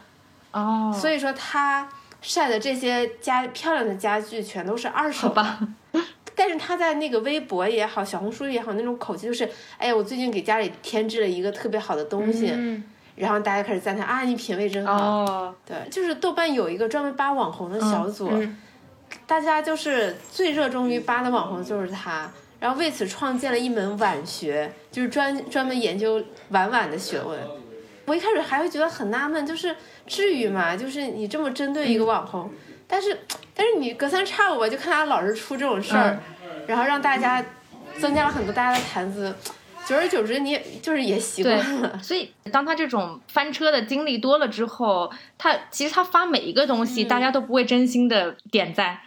嗯，哦，所以说他晒的这些家漂亮的家具全都是二手。吧，但是他在那个微博也好，小红书也好，那种口气就是，哎呀，我最近给家里添置了一个特别好的东西，嗯。然后大家开始赞叹啊，你品味真好。哦，对，就是豆瓣有一个专门扒网红的小组，嗯。大家就是最热衷于扒的网红就是他，然后为此创建了一门晚学，就是专专门研究晚晚的学问。我一开始还会觉得很纳闷，就是至于吗？就是你这么针对一个网红，但是但是你隔三差五吧，就看他老是出这种事儿，然后让大家增加了很多大家的谈资，久而久之你也就是也习惯了。所以当他这种翻车的经历多了之后，他其实他发每一个东西，嗯大家都不会真心的点赞，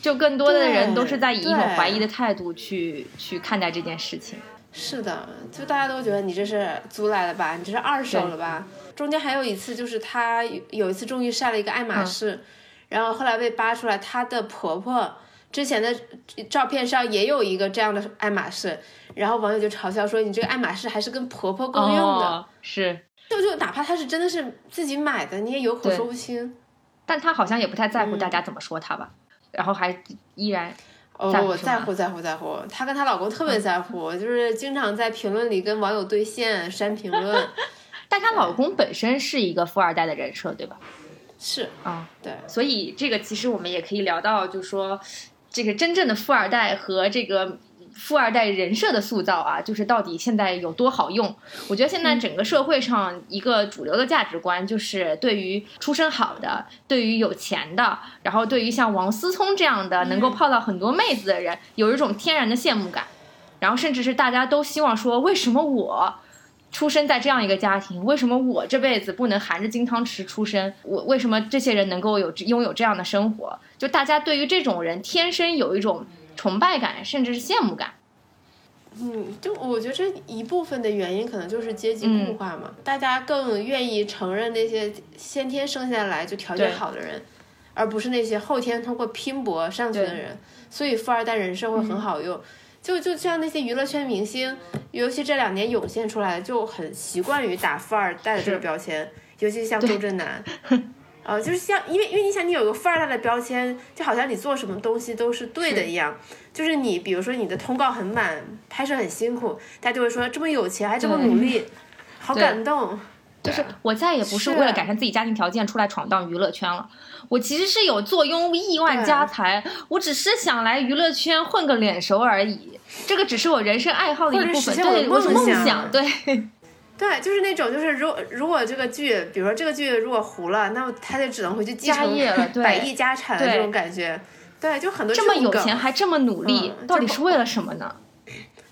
就更多的人都是在以一种怀疑的态度去去看待这件事情。是的，就大家都觉得你这是租来的吧，你这是二手了吧？中间还有一次，就是她有有一次终于晒了一个爱马仕，然后后来被扒出来，她的婆婆之前的照片上也有一个这样的爱马仕，然后网友就嘲笑说你这个爱马仕还是跟婆婆共用的，哦，是，就就哪怕她是真的是自己买的，你也有口说不清。但她好像也不太在乎嗯。大家怎么说她吧，然后还依然哦，我在乎在乎在乎，她跟她老公特别在乎，就是经常在评论里跟网友对线删评论，但她老公本身是一个富二代的人设，对吧？是啊、对。所以这个其实我们也可以聊到，就是说这个真正的富二代和这个富二代人设的塑造啊，就是到底现在有多好用？我觉得现在整个社会上一个主流的价值观，就是对于出身好的、对于有钱的，然后对于像王思聪这样的能够泡到很多妹子的人，有一种天然的羡慕感，然后甚至是大家都希望说，为什么我？出生在这样一个家庭，为什么我这辈子不能含着金汤匙出生？我为什么这些人能够有拥有这样的生活？就大家对于这种人天生有一种崇拜感，甚至是羡慕感。嗯，就我觉得这一部分的原因可能就是阶级嗯固化嘛，大家更愿意承认那些先天生下来就条件好的人，而不是那些后天通过拼搏上去的人。所以富二代人设会很好用。就就像那些娱乐圈明星，尤其这两年涌现出来，就很习惯于打富二代的这个标签，尤其像周震南。呃，就是像，因为因为你想，你有个富二代的标签，就好像你做什么东西都是对的一样。就是你，比如说你的通告很满，拍摄很辛苦，大家就会说这么有钱还这么努力，好感动。就是我再也不是是为了改善自己家庭条件出来闯荡娱乐圈了，我其实是有坐拥亿万家财，我只是想来娱乐圈混个脸熟而已。这个只是我人生爱好的一部分，对，我是梦想，对，对，就是那种，就是如如果这个剧，比如说这个剧如果糊了，那他就只能回去继承 对百亿家产的这种感觉。对，就很多这么有钱还这么努力，嗯到底是为了什么呢？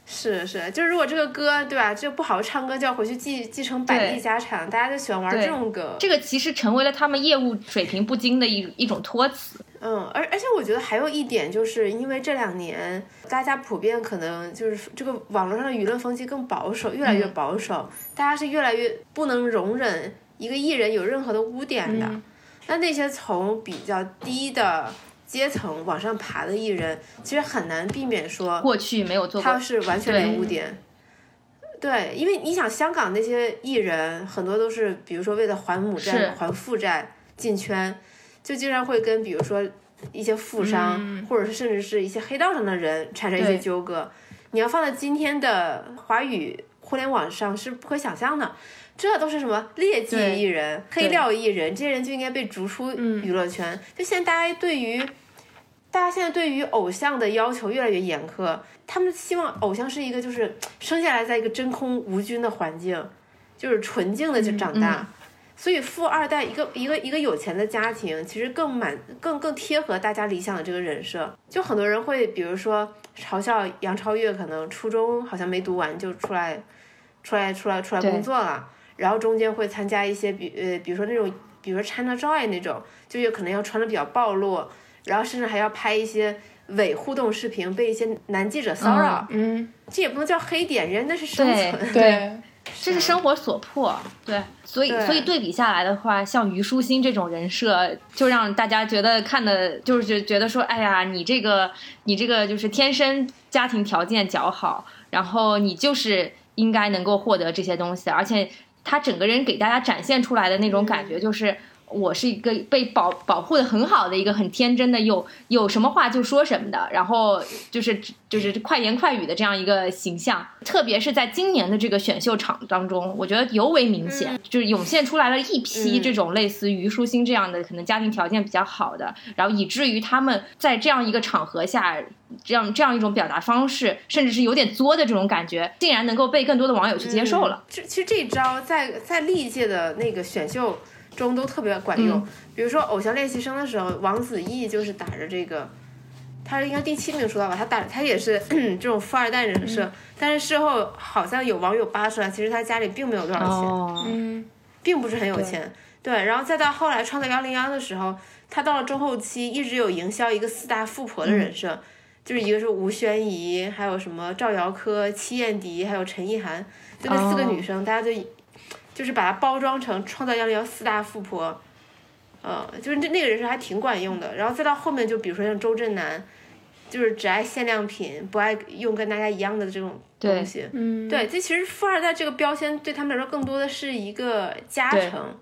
是是，就是如果这个歌对吧，就不好好唱歌，就要回去继继承百亿家产，大家就喜欢玩这种梗。这个其实成为了他们业务水平不精的一一种托词。嗯，而而且我觉得还有一点，就是因为这两年大家普遍可能就是这个网络上的舆论风气更保守，越来越保守，大家是越来越不能容忍一个艺人有任何的污点的。那那些从比较低的阶层往上爬的艺人，其实很难避免说过去没有做过他是完全零对污点。对，因为你想，香港那些艺人很多都是，比如说为了还母债、还负债进圈，就经常会跟比如说一些富商，或者是甚至是一些黑道上的人产生一些纠葛。你要放在今天的华语互联网上是不可想象的，这都是什么劣迹艺人、黑料艺人，这些人就应该被逐出娱乐圈。就现在大家对于大家现在对于偶像的要求越来越严苛，他们希望偶像是一个就是生下来在一个真空无菌的环境，就是纯净的就长大。所以富二代一个一个一个有钱的家庭，其实更满更更贴合大家理想的这个人设。就很多人会比如说嘲笑杨超越，可能初中好像没读完就出来出来出来出来工作了，然后中间会参加一些比呃比如说那种比如说 China Joy 那种，就有可能要穿的比较暴露，然后甚至还要拍一些伪互动视频被一些男记者骚扰，嗯，这也不能叫黑点，人家那是生存。对，这是生活所迫。对，所以所以对比下来的话，像虞书欣这种人设，就让大家觉得看的，就是觉觉得说，哎呀，你这个你这个就是天生家庭条件较好，然后你就是应该能够获得这些东西，而且他整个人给大家展现出来的那种感觉就是。我是一个被保保护的很好的一个很天真的有有什么话就说什么的，然后就是就是快言快语的这样一个形象，特别是在今年的这个选秀场当中，我觉得尤为明显，就是涌现出来了一批嗯。这种类似虞书欣这样的可能家庭条件比较好的，然后以至于他们在这样一个场合下，这样这样一种表达方式，甚至是有点作的这种感觉，竟然能够被更多的网友去接受了。这其实这一招在在历届的那个选秀中都特别管用。嗯。比如说《偶像练习生》的时候，王子异就是打着这个，他应该第七名出道吧，他打他也是 这种富二代人设，但是事后好像有网友扒出来，其实他家里并没有多少钱。哦，嗯，并不是很有钱。对，然后再到后来创造幺零幺的时候，他到了中后期一直有营销一个四大富婆的人设，就是一个是吴宣仪，还有什么赵瑶珂、戚燕迪，还有陈意涵，就那四个哦。女生，大家就就是把它包装成创造幺零幺四大富婆。呃，就是那那个人设还挺管用的，然后再到后面，就比如说像周震南，就是只爱限量品，不爱用跟大家一样的这种东西。嗯，对，这其实富二代这个标签对他们来说，更多的是一个加成，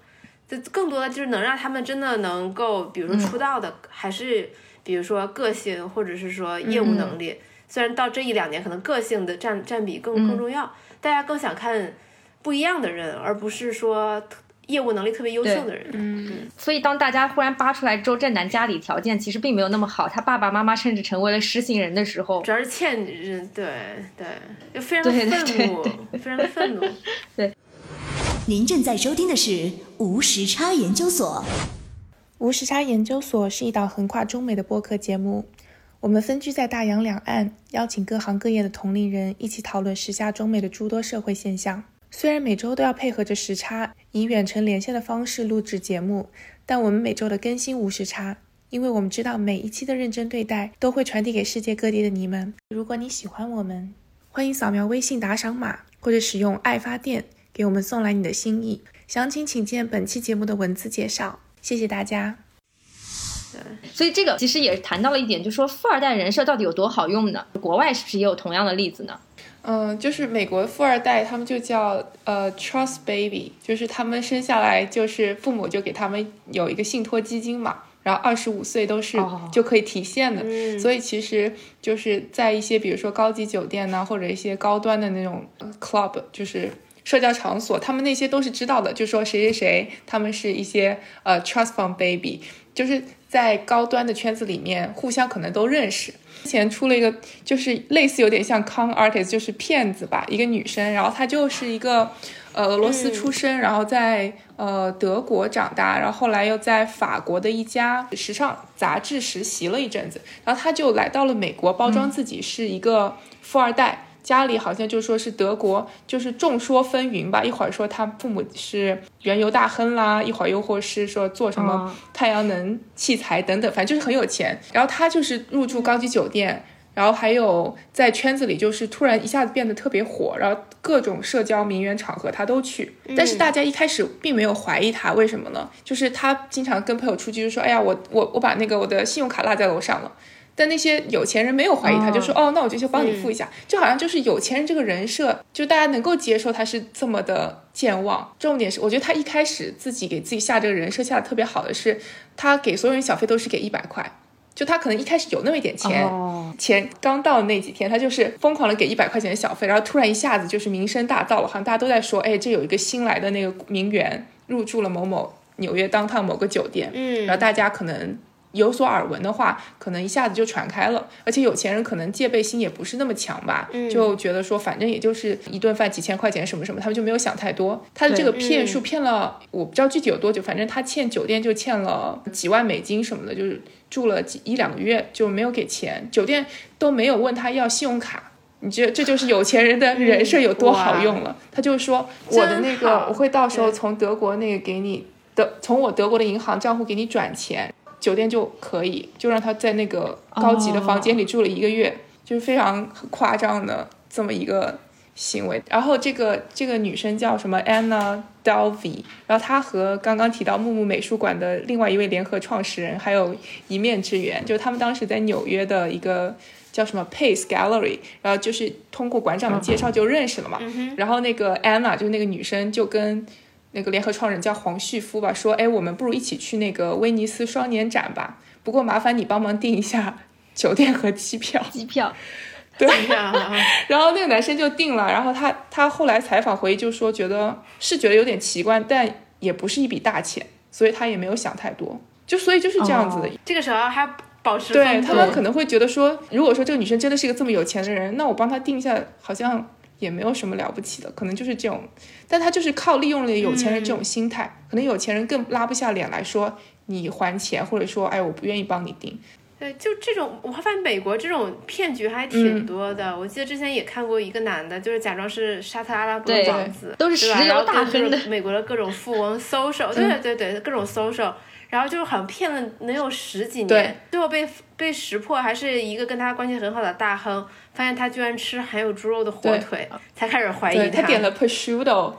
就更多的就是能让他们真的能够，比如说出道的，还是比如说个性，或者是说业务能力。虽然到这一两年，可能个性的占占比更更重要，大家更想看不一样的人，而不是说业务能力特别优秀的人。嗯，所以当大家忽然扒出来周震南家里条件其实并没有那么好，他爸爸妈妈甚至成为了失信人的时候，主要是欠人，对对，就非常的对对愤怒，非常的愤怒。对您正在收听的是无时差研究所。无时差研究所是一档横跨中美的播客节目，我们分居在大洋两岸，邀请各行各业的同龄人一起讨论时下中美的诸多社会现象。虽然每周都要配合着时差，以远程连线的方式录制节目，但我们每周的更新无时差，因为我们知道每一期的认真对待都会传递给世界各地的你们。如果你喜欢我们，欢迎扫描微信打赏码，或者使用爱发电给我们送来你的心意。详情请见本期节目的文字介绍。谢谢大家。所以这个其实也谈到了一点，就是说富二代人设到底有多好用呢？国外是不是也有同样的例子呢？嗯，就是美国富二代，他们就叫呃 trust baby，就是他们生下来就是父母就给他们有一个信托基金嘛，然后二十五岁都是哦就可以提现的，嗯所以其实就是在一些比如说高级酒店呐、或者一些高端的那种呃 club，就是。社交场所，他们那些都是知道的，就说谁谁谁，他们是一些呃 trust fund baby，就是在高端的圈子里面互相可能都认识。之前出了一个，就是类似有点像 con artist，就是骗子吧，一个女生，然后她就是一个呃俄罗斯出生，然后在呃德国长大，然后后来又在法国的一家时尚杂志实习了一阵子，然后她就来到了美国，包装自己是一个富二代。家里好像就说是德国，就是众说纷纭吧。一会儿说他父母是原油大亨啦，一会儿又或是说做什么哦太阳能器材等等，反正就是很有钱。然后他就是入住高级酒店，然后还有在圈子里就是突然一下子变得特别火，然后各种社交名媛场合他都去。但是大家一开始并没有怀疑他，为什么呢？就是他经常跟朋友出去就说：“哎呀，我我我把那个我的信用卡落在楼上了。”但那些有钱人没有怀疑他，就说哦，那我就去帮你付一下，就好像就是有钱人这个人设，就大家能够接受他是这么的健忘。重点是，我觉得他一开始自己给自己下这个人设下的特别好的是，他给所有人小费都是给一百块，就他可能一开始有那么一点钱，哦。钱刚到那几天，他就是疯狂的给一百块钱的小费，然后突然一下子就是名声大噪了，好像大家都在说，哎，这有一个新来的那个名媛入住了某某纽约当趟某个酒店，嗯，然后大家可能有所耳闻的话，可能一下子就传开了，而且有钱人可能戒备心也不是那么强吧，就觉得说反正也就是一顿饭几千块钱什么什么，他们就没有想太多。他的这个骗术骗了，我不知道具体有多久，反正他欠酒店就欠了几万美金什么的，就是住了几一两个月就没有给钱，酒店都没有问他要信用卡。你觉得这就是有钱人的人设有多好用了？他就说我的那个我会到时候从德国那个给你的，从我德国的银行账户给你转钱，酒店就可以，就让他在那个高级的房间里住了一个月，就是非常夸张的这么一个行为。然后这个这个女生叫什么 Anna Dalvey，然后她和刚刚提到木木美术馆的另外一位联合创始人还有一面之缘，就是他们当时在纽约的一个。叫什么 Pace Gallery，然后就是通过馆长的介绍就认识了嘛。然后那个 Anna 就是那个女生就跟那个联合创始人叫黄旭夫吧，说，哎，我们不如一起去那个威尼斯双年展吧。不过麻烦你帮忙订一下 酒店和机票。机票。对。然后那个男生就订了，然后他他后来采访回忆就说，觉得是觉得有点奇怪，但也不是一笔大钱，所以他也没有想太多。就所以就是这样子的。这个时候还。保持对他们可能会觉得说，如果说这个女生真的是一个这么有钱的人，那我帮她定下，好像也没有什么了不起的，可能就是这种。但他就是靠利用了有钱人这种心态，可能有钱人更拉不下脸来说你还钱，或者说哎我不愿意帮你定。对，就这种，我发现美国这种骗局还挺多的。我记得之前也看过一个男的，就是假装是沙特阿拉伯王子，都是石油大亨的美国的各种富翁 social，对对对，各种 social。然后就是好像骗了能有十几年，最后被被识破，还是一个跟他关系很好的大亨，发现他居然吃含有猪肉的火腿，才开始怀疑他。他点了 prosciutto，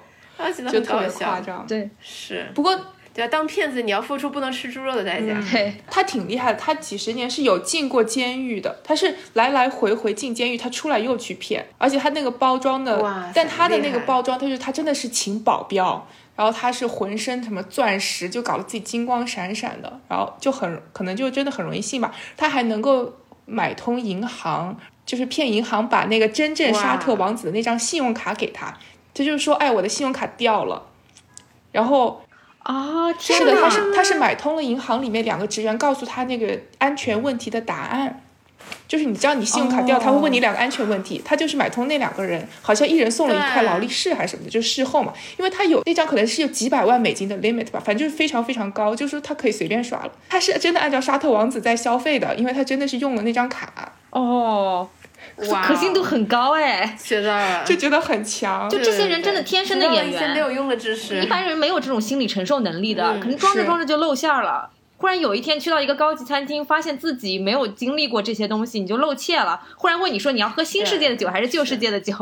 就特别夸张。对，是。不过，对啊，当骗子你要付出不能吃猪肉的代价。对，他挺厉害的，他几十年是有进过监狱的，他是来来回回进监狱，他出来又去骗，而且他那个包装的，但他的那个包装，他就他真的是请保镖。然后他是浑身什么钻石，就搞得自己金光闪闪的，然后就很可能就真的很容易信吧。他还能够买通银行，就是骗银行把那个真正沙特王子的那张信用卡给他。这就是说，哎，我的信用卡掉了。然后啊，是的，他是他是买通了银行里面两个职员，告诉他那个安全问题的答案。就是你知道你信用卡掉，他会问你两个安全问题。他就是买通那两个人，好像一人送了一块劳力士还是什么的，就是事后嘛。因为他有那张可能是有几百万美金的 limit 吧，反正就是非常非常高，就是他可以随便刷了。他是真的按照沙特王子在消费的，因为他真的是用了那张卡。哦，哇，可信度很高哎，学到了，就觉得很强。就这些人真的天生的演员，没有用的知识，一般人没有这种心理承受能力的，可能装着装着就露馅了。忽然有一天去到一个高级餐厅，发现自己没有经历过这些东西，你就露怯了。忽然问你说你要喝新世界的酒还是旧世界的酒？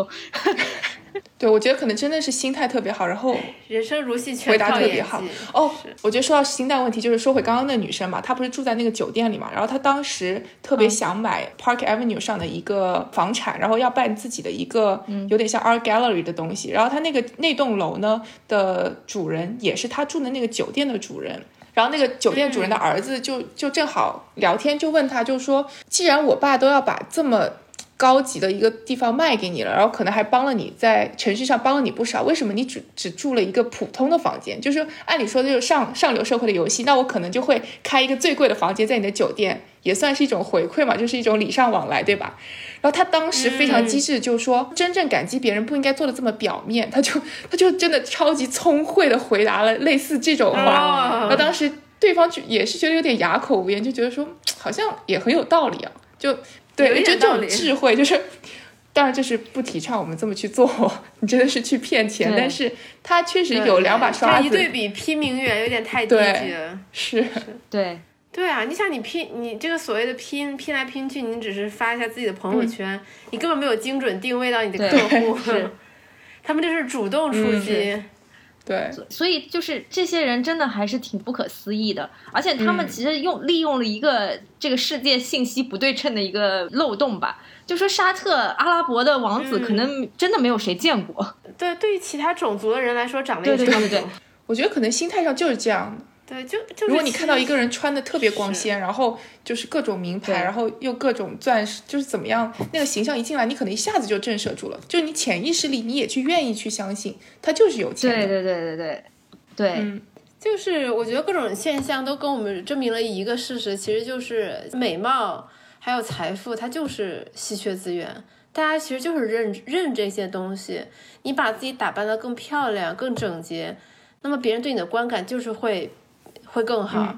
对，我觉得可能真的是心态特别好，然后人生如戏，回答特别好。哦，我觉得说到心态问题，就是说回刚刚那女生嘛，她不是住在那个酒店里嘛，然后她当时特别想买 Park Avenue 上的一个房产，然后要办自己的一个有点像 Art Gallery 的东西。然后她那个那栋楼呢的主人也是她住的那个酒店的主人。然后那个酒店主人的儿子就就正好聊天，就问他，就说，既然我爸都要把这么高级的一个地方卖给你了，然后可能还帮了你在程序上帮了你不少，为什么你只只住了一个普通的房间？就是按理说就是上上流社会的游戏，那我可能就会开一个最贵的房间在你的酒店，也算是一种回馈嘛，就是一种礼尚往来，对吧？然后他当时非常机智，就说真正感激别人不应该做的这么表面，他就 他就真的超级聪慧的回答了类似这种话。然后当时对方就也是觉得有点哑口无言，就觉得说好像也很有道理啊，就对，就这种智慧，就是当然这是不提倡我们这么去做，你真的是去骗钱，但是他确实有两把刷子。一对比拼名媛有点太低级了，是，对。对啊，你想你拼你这个所谓的拼拼来拼去，你只是发一下自己的朋友圈，你根本没有精准定位到你的客户，他们就是主动出击，对，所以就是这些人真的还是挺不可思议的，而且他们其实用利用了一个这个世界信息不对称的一个漏洞吧，就说沙特阿拉伯的王子可能真的没有谁见过，对，对于其他种族的人来说长得也差不多，我觉得可能心态上就是这样的。对，就就如果你看到一个人穿的特别光鲜，然后就是各种名牌，然后又各种钻石，就是怎么样，那个形象一进来，你可能一下子就震慑住了，就你潜意识里你也去愿意去相信他就是有钱。对对对对对，对，嗯，就是我觉得各种现象都跟我们证明了一个事实，其实就是美貌还有财富，它就是稀缺资源，大家其实就是认认这些东西，你把自己打扮得更漂亮、更整洁，那么别人对你的观感就是会。会更好，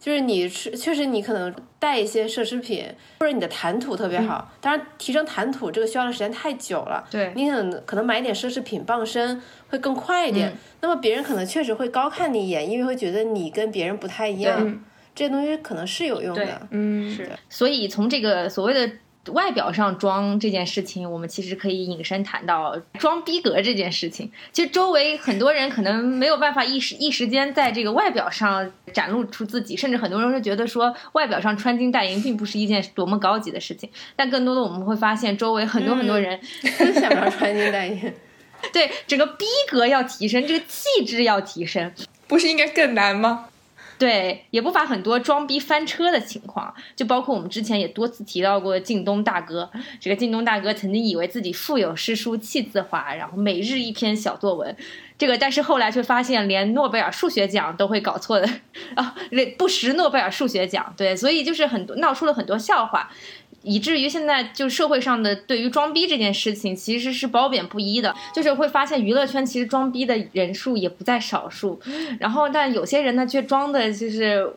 就是你是确实你可能带一些奢侈品，或者你的谈吐特别好。当然，提升谈吐这个需要的时间太久了。对，你可能可能买一点奢侈品傍身会更快一点。那么别人可能确实会高看你一眼，因为会觉得你跟别人不太一样。这些东西可能是有用的。嗯，是，所以从这个所谓的外表上装这件事情，我们其实可以引申谈到装逼格这件事情。其实周围很多人可能没有办法一时一时间在这个外表上展露出自己，甚至很多人会觉得说外表上穿金戴银并不是一件多么高级的事情。但更多的我们会发现，周围很多很多人、思想要穿金戴银，对整个逼格要提升，这个气质要提升。不是应该更难吗？对，也不乏很多装逼翻车的情况，就包括我们之前也多次提到过靳东大哥。这个靳东大哥曾经以为自己腹有诗书气自华，然后每日一篇小作文，这个但是后来却发现连诺贝尔数学奖都会搞错的 啊，不识诺贝尔数学奖。对，所以就是很多闹出了很多笑话。以至于现在就社会上的对于装逼这件事情其实是褒贬不一的，就是会发现娱乐圈其实装逼的人数也不在少数，然后但有些人呢却装的就是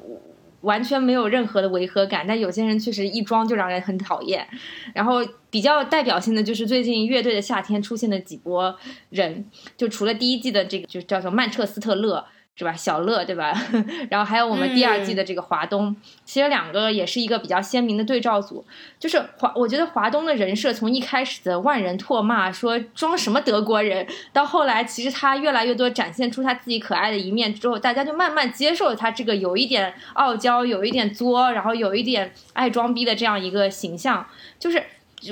完全没有任何的违和感，但有些人确实一装就让人很讨厌。然后比较代表性的就是最近乐队的夏天出现的几波人，就除了第一季的这个就叫做曼彻斯特乐。是吧？小乐对吧？然后还有我们第二季的这个华东，其实两个也是一个比较鲜明的对照组。就是华，我觉得华东的人设从一开始的万人唾骂，说装什么德国人，到后来其实他越来越多展现出他自己可爱的一面之后，大家就慢慢接受他这个有一点傲娇、有一点作，然后有一点爱装逼的这样一个形象，就是。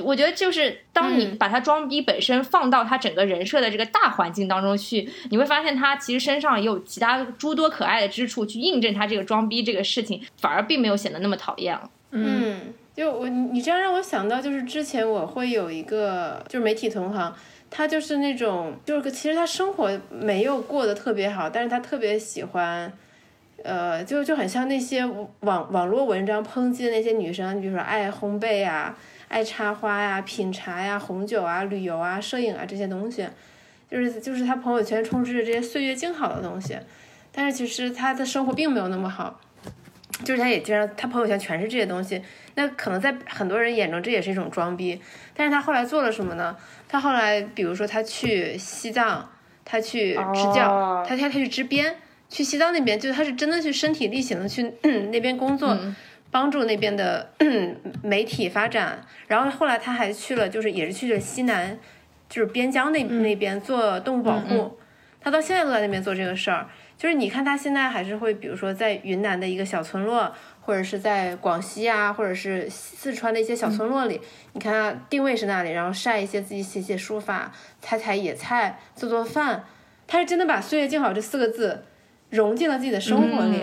我觉得就是当你把他装逼本身放到他整个人设的这个大环境当中去，你会发现他其实身上也有其他诸多可爱的之处去印证他这个装逼这个事情，反而并没有显得那么讨厌了。嗯，就我你这样让我想到，就是之前我会有一个就是媒体同行，他就是那种就是其实他生活没有过得特别好，但是他特别喜欢，呃，就就很像那些网网络文章抨击的那些女生，比如说爱烘焙啊。爱插花呀、品茶呀、红酒啊、旅游啊、摄影啊这些东西，就是就是他朋友圈充斥着这些岁月静好的东西，但是其实他的生活并没有那么好，就是他也经常他朋友圈全是这些东西，那可能在很多人眼中这也是一种装逼，但是他后来做了什么呢？他后来比如说他去西藏，他去支教，他他他去支边，去西藏那边，就是他是真的去身体力行的去 那边工作。帮助那边的 媒体发展，然后后来他还去了，就是也是去了西南，就是边疆那那边做动物保护。他到现在都在那边做这个事儿。就是你看他现在还是会，比如说在云南的一个小村落，或者是在广西啊，或者是四川的一些小村落里，你看他定位是那里，然后晒一些自己写写书法、采采野菜、做做饭。他是真的把“岁月静好”这四个字融进了自己的生活里。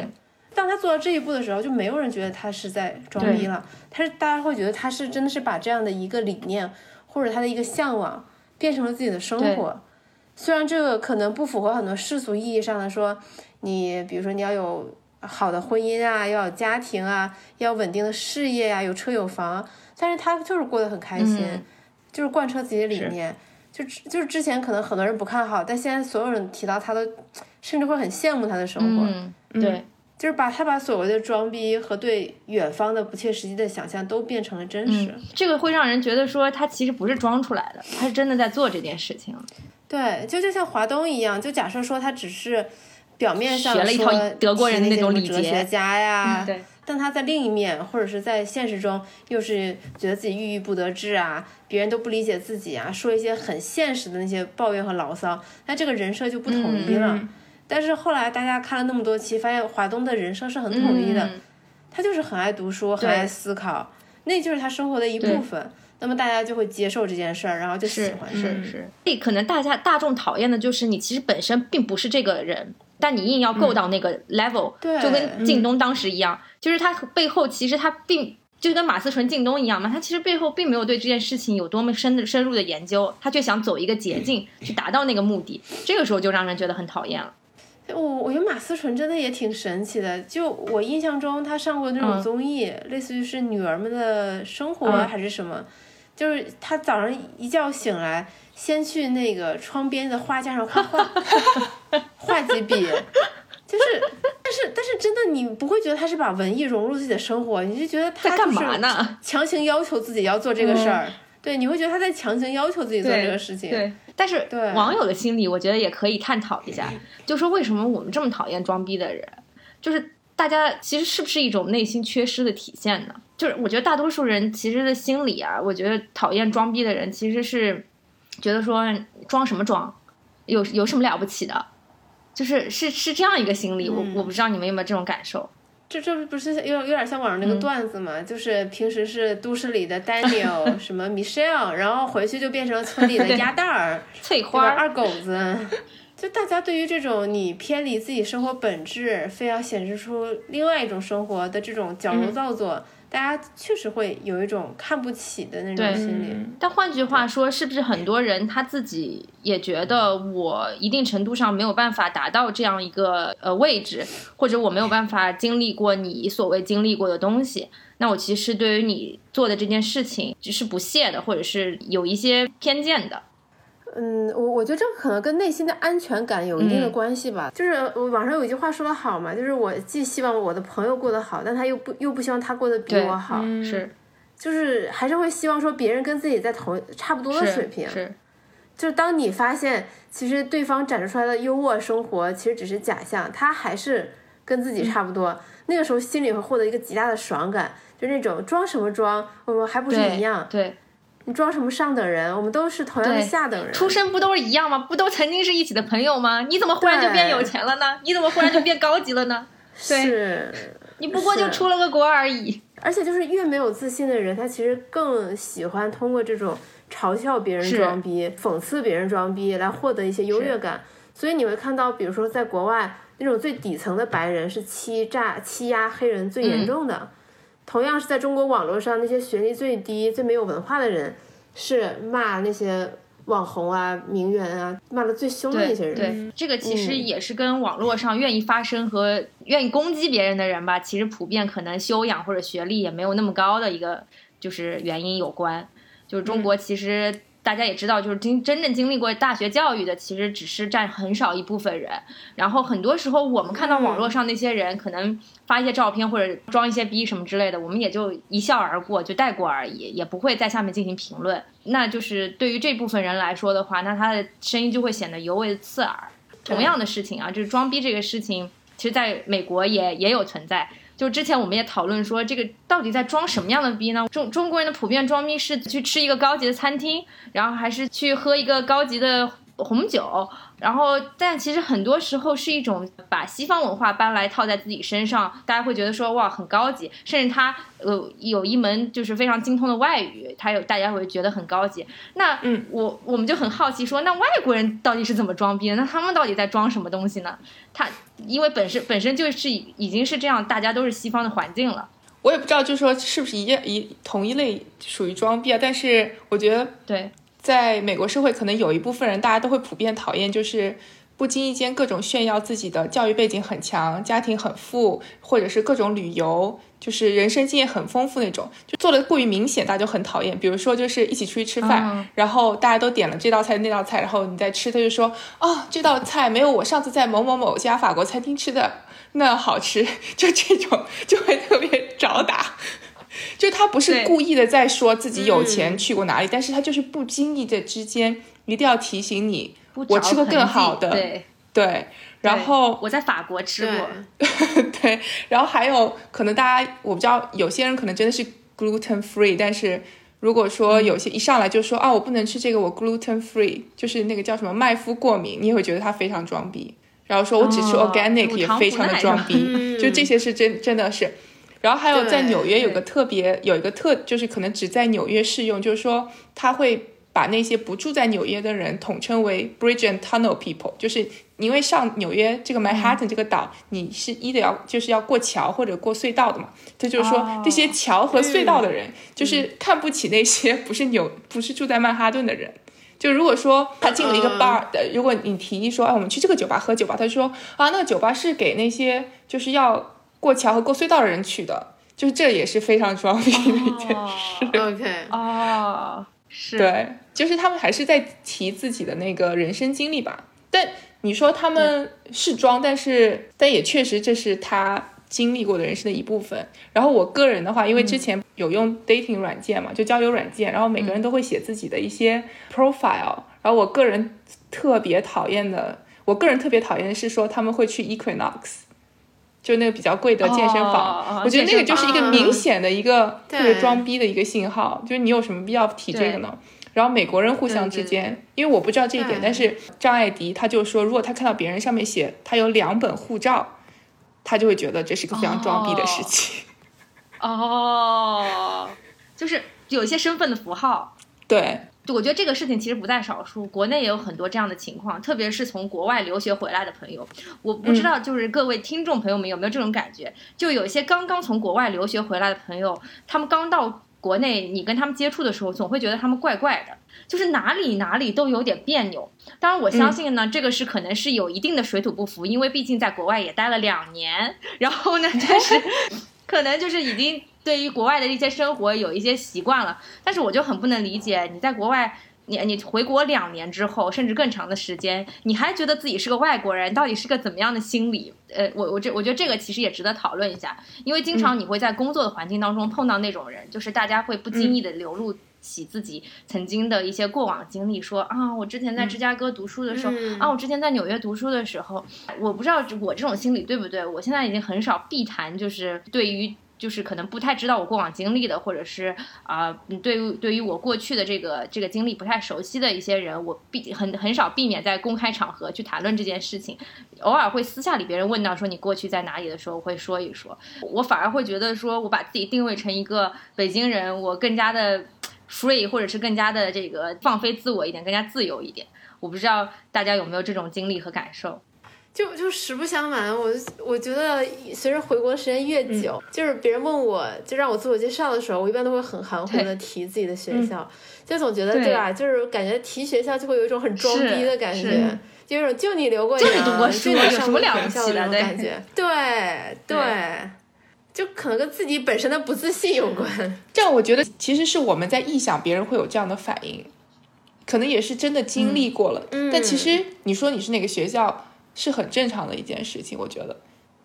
当他做到这一步的时候，就没有人觉得他是在装逼了。他是大家会觉得他是真的是把这样的一个理念或者他的一个向往变成了自己的生活。虽然这个可能不符合很多世俗意义上的说，你比如说你要有好的婚姻啊，要有家庭啊，要稳定的事业啊，有车有房，但是他就是过得很开心，就是贯彻自己的理念。就就是之前可能很多人不看好，但现在所有人提到他都甚至会很羡慕他的生活。嗯，对。就是把他把所谓的装逼和对远方的不切实际的想象都变成了真实，这个会让人觉得说他其实不是装出来的，他是真的在做这件事情。对，就就像华东一样，就假设说他只是表面上学了一套德国人那种礼哲学家呀，对，但他在另一面或者是在现实中又是觉得自己郁郁不得志啊，别人都不理解自己啊，说一些很现实的那些抱怨和牢骚，那这个人设就不统一了。但是后来大家看了那么多期，发现华东的人设是很统一的，他就是很爱读书，很爱思考，那就是他生活的一部分。那么大家就会接受这件事儿，然后就喜欢。是是是。这可能大家大众讨厌的就是你其实本身并不是这个人，但你硬要够到那个 level，就跟靳东当时一样，就是他背后其实他并就跟马思纯、靳东一样嘛，他其实背后并没有对这件事情有多么深的深入的研究，他却想走一个捷 径去达到那个目的，这个时候就让人觉得很讨厌了。我我觉得马思纯真的也挺神奇的，就我印象中她上过那种综艺，类似于是女儿们的生活还是什么，就是她早上一觉醒来，先去那个窗边的花架上画画，画几笔，就是，但是但是真的你不会觉得她是把文艺融入自己的生活，你就觉得她干嘛呢？强行要求自己要做这个事儿。对，你会觉得她在强行要求自己做这个事情。对，但是网友的心理，我觉得也可以探讨一下，就说为什么我们这么讨厌装逼的人？就是。大家其实是不是一种内心缺失的体现呢？就是我觉得大多数人其实的心理啊，我觉得讨厌装逼的人其实是觉得说装什么装，有有什么了不起的，就是是是这样一个心理。我我不知道你们有没有这种感受。这这不是有有点像网上那个段子嘛？就是平时是都市里的 Daniel 什么 Michelle，然后回去就变成村里的鸭蛋儿、翠花、二狗子。就大家对于这种你偏离自己生活本质，非要显示出另外一种生活的这种矫揉造作。大家确实会有一种看不起的那种心理，但换句话说，是不是很多人他自己也觉得我一定程度上没有办法达到这样一个呃位置，或者我没有办法经历过你所谓经历过的东西，那我其实对于你做的这件事情是不屑的，或者是有一些偏见的。嗯，我我觉得这可能跟内心的安全感有一定的关系吧。就是网上有一句话说的好嘛，就是我既希望我的朋友过得好，但他又不又不希望他过得比我好，是，就是还是会希望说别人跟自己在同差不多的水平。是，就是当你发现其实对方展示出来的优渥生活其实只是假象，他还是跟自己差不多，那个时候心里会获得一个极大的爽感，就那种装什么装，我们还不是一样？对。你装什么上等人？我们都是同样的下等人，出身不都是一样吗？不都曾经是一起的朋友吗？你怎么忽然就变有钱了呢？你怎么忽然就变高级了呢？是，你不过就出了个国而已。而且就是越没有自信的人，他其实更喜欢通过这种嘲笑别人装逼、讽刺别人装逼来获得一些优越感。所以你会看到，比如说在国外，那种最底层的白人是欺诈、欺压黑人最严重的。同样是在中国网络上，那些学历最低、最没有文化的人，是骂那些网红啊、名媛啊，骂的最凶的那些人。对，这个其实也是跟网络上愿意发声和愿意攻击别人的人吧，其实普遍可能修养或者学历也没有那么高的一个就是原因有关。就是中国其实。大家也知道，就是经真正经历过大学教育的，其实只是占很少一部分人。然后很多时候，我们看到网络上那些人可能发一些照片或者装一些逼什么之类的，我们也就一笑而过，就带过而已，也不会在下面进行评论。那就是对于这部分人来说的话，那他的声音就会显得尤为刺耳。同样的事情啊，就是装逼这个事情，其实在美国也也有存在。就之前我们也讨论说，这个到底在装什么样的逼呢？中中国人的普遍装逼是去吃一个高级的餐厅，然后还是去喝一个高级的。红酒，然后，但其实很多时候是一种把西方文化搬来套在自己身上，大家会觉得说哇很高级，甚至他呃有一门就是非常精通的外语，他有大家会觉得很高级。那嗯，我我们就很好奇说，那外国人到底是怎么装逼的？那他们到底在装什么东西呢？他因为本身本身就是已经是这样，大家都是西方的环境了。我也不知道，就是说是不是一一同一类属于装逼啊？但是我觉得对。在美国社会，可能有一部分人，大家都会普遍讨厌，就是不经意间各种炫耀自己的教育背景很强、家庭很富，或者是各种旅游，就是人生经验很丰富那种，就做的过于明显，大家就很讨厌。比如说，就是一起出去吃饭，然后大家都点了这道菜那道菜，然后你在吃，他就说啊，这道菜没有我上次在某某某家法国餐厅吃的那好吃，就这种就会特别 找打。就他不是故意的在说自己有钱去过哪里，但是他就是不经意的之间一定要提醒你，我吃过更好的，对对。然后我在法国吃过，对。然后还有可能大家我不知道，有些人可能真的是 gluten free，但是如果说有些一上来就说啊我不能吃这个，我 gluten free，就是那个叫什么麦麸过敏，你也会觉得他非常装逼。然后说我只吃 organic 也非常的装逼，就这些是真真的是。然后还有在纽约有个特别有一个特，就是可能只在纽约适用，就是说他会把那些不住在纽约的人统称为 bridge and tunnel people，就是因为上纽约这个 Manhattan 这个岛，你是一的要就是要过桥或者过隧道的嘛，他就是说这些桥和隧道的人，就是看不起那些不是纽不是住在曼哈顿的人。就如果说他进了一个 bar，如果你提议说，哎，我们去这个酒吧喝酒吧，他说啊，那个酒吧是给那些就是要。过桥和过隧道的人去的，就是这也是非常装逼的一件事。OK，哦，是，对，就是他们还是在提自己的那个人生经历吧。但你说他们是装，但是但也确实这是他经历过的人生的一部分。然后我个人的话，因为之前有用 dating 软件嘛，就交友软件，然后每个人都会写自己的一些 profile。然后我个人特别讨厌的，我个人特别讨厌的是说他们会去 Equinox。就那个比较贵的健身房。我觉得那个就是一个明显的一个特别装逼的一个信号，就是你有什么必要提这个呢？然后美国人互相之间，因为我不知道这一点，但是张艾迪他就说，如果他看到别人上面写他有两本护照，他就会觉得这是个非常装逼的事情。哦，就是有一些身份的符号。对，对，我觉得这个事情其实不在少数，国内也有很多这样的情况，特别是从国外留学回来的朋友。我不知道，就是各位听众朋友们有没有这种感觉？就有一些刚刚从国外留学回来的朋友，他们刚到国内，你跟他们接触的时候，总会觉得他们怪怪的，就是哪里哪里都有点别扭。当然，我相信呢，这个是可能是有一定的水土不服，因为毕竟在国外也待了两年，然后呢，但是可能就是已经对于国外的一些生活有一些习惯了。但是我就很不能理解，你在国外，你你回国两年之后，甚至更长的时间，你还觉得自己是个外国人，到底是个怎么样的心理？呃，我我这我觉得这个其实也值得讨论一下，因为经常你会在工作的环境当中碰到那种人，就是大家会不经意的流露。起自己曾经的一些过往经历，说啊，我之前在芝加哥读书的时候，嗯啊，我之前在纽约读书的时候，我不知道我这种心理对不对。我现在已经很少避谈，就是对于就是可能不太知道我过往经历的，或者是啊、对于对于我过去的这个这个经历不太熟悉的一些人，我避很很少避免在公开场合去谈论这件事情。偶尔会私下里别人问到说你过去在哪里的时候，我会说一说。我反而会觉得说我把自己定位成一个北京人，我更加的 free，或者是更加的这个放飞自我一点，更加自由一点。我不知道大家有没有这种经历和感受。就就实不相瞒，我我觉得随着回国时间越久，就是别人问我就让我自我介绍的时候，我一般都会很含糊的提自己的学校，就总觉得对对吧？就是感觉提学校就会有一种很装逼的感觉。就有一种就你留过就洋，你读过书就你有什么上过了不起的校那种感觉，对对，就可能跟自己本身的不自信有关。这样我觉得其实是我们在臆想别人会有这样的反应，可能也是真的经历过了。嗯但其实你说你是哪个学校是很正常的一件事情，我觉得。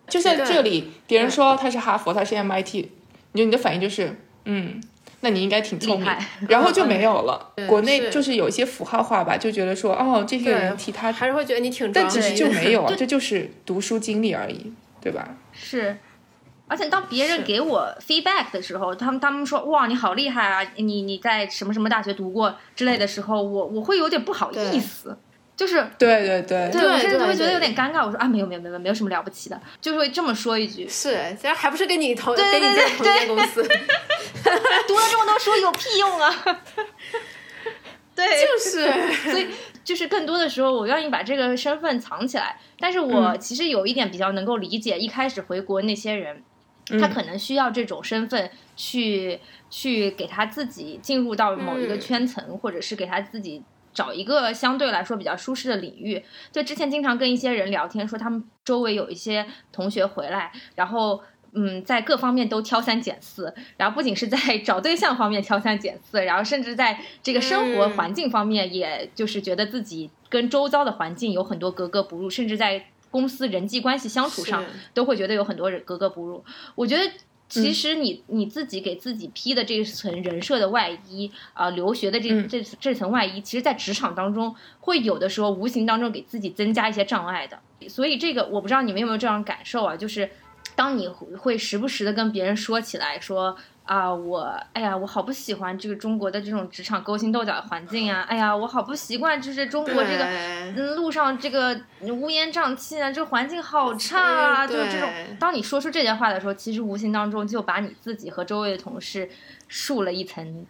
就像这里，别人说他是哈佛，他是 MIT，你就你的反应就是嗯，那你应该挺聪明，然后就没有了。国内就是有一些符号化吧，就觉得说哦，这些人提他，还是会觉得你挺。但其实就没有 啊，这就是读书经历而已，对吧？是，而且当别人给我 feedback 的时候，他们他们说哇你好厉害啊，你你在什么什么大学读过之类的时候，我我会有点不好意思，就是对对对，对我甚至对会觉得有点尴尬。我说啊没有没有没有没有什么了不起的，就会这么说一句。是，竟然还不是跟你同跟你在同一间公司，读了这么多书有屁用啊！对，就是所以就是更多的时候，我愿意把这个身份藏起来。但是我嗯其实有一点比较能够理解，一开始回国那些人，嗯他可能需要这种身份去去给他自己进入到某一个嗯圈层，或者是给他自己。找一个相对来说比较舒适的领域。就之前经常跟一些人聊天，说他们周围有一些同学回来，然后嗯，在各方面都挑三拣四，然后不仅是在 找对象方面挑三拣四，然后甚至在这个生活嗯环境方面，也就是觉得自己跟周遭的环境有很多格格不入，甚至在公司人际关系相处上都会觉得有很多人格格不入。我觉得。其实你你自己给自己披的这层人设的外衣啊、留学的这嗯这这层外衣，其实，在职场当中会有的时候无形当中给自己增加一些障碍的。所以这个我不知道你们有没有这样感受啊，就是当你会会时不时的跟别人说起来说啊，我哎呀，我好不喜欢这个中国的这种职场勾心斗角的环境啊，哎呀，我好不习惯就是中国这个嗯路上这个乌烟瘴气啊，这个环境好差啊，嗯就是这种。当你说出这些话的时候，其实无形当中就把你自己和周围的同事竖了一层，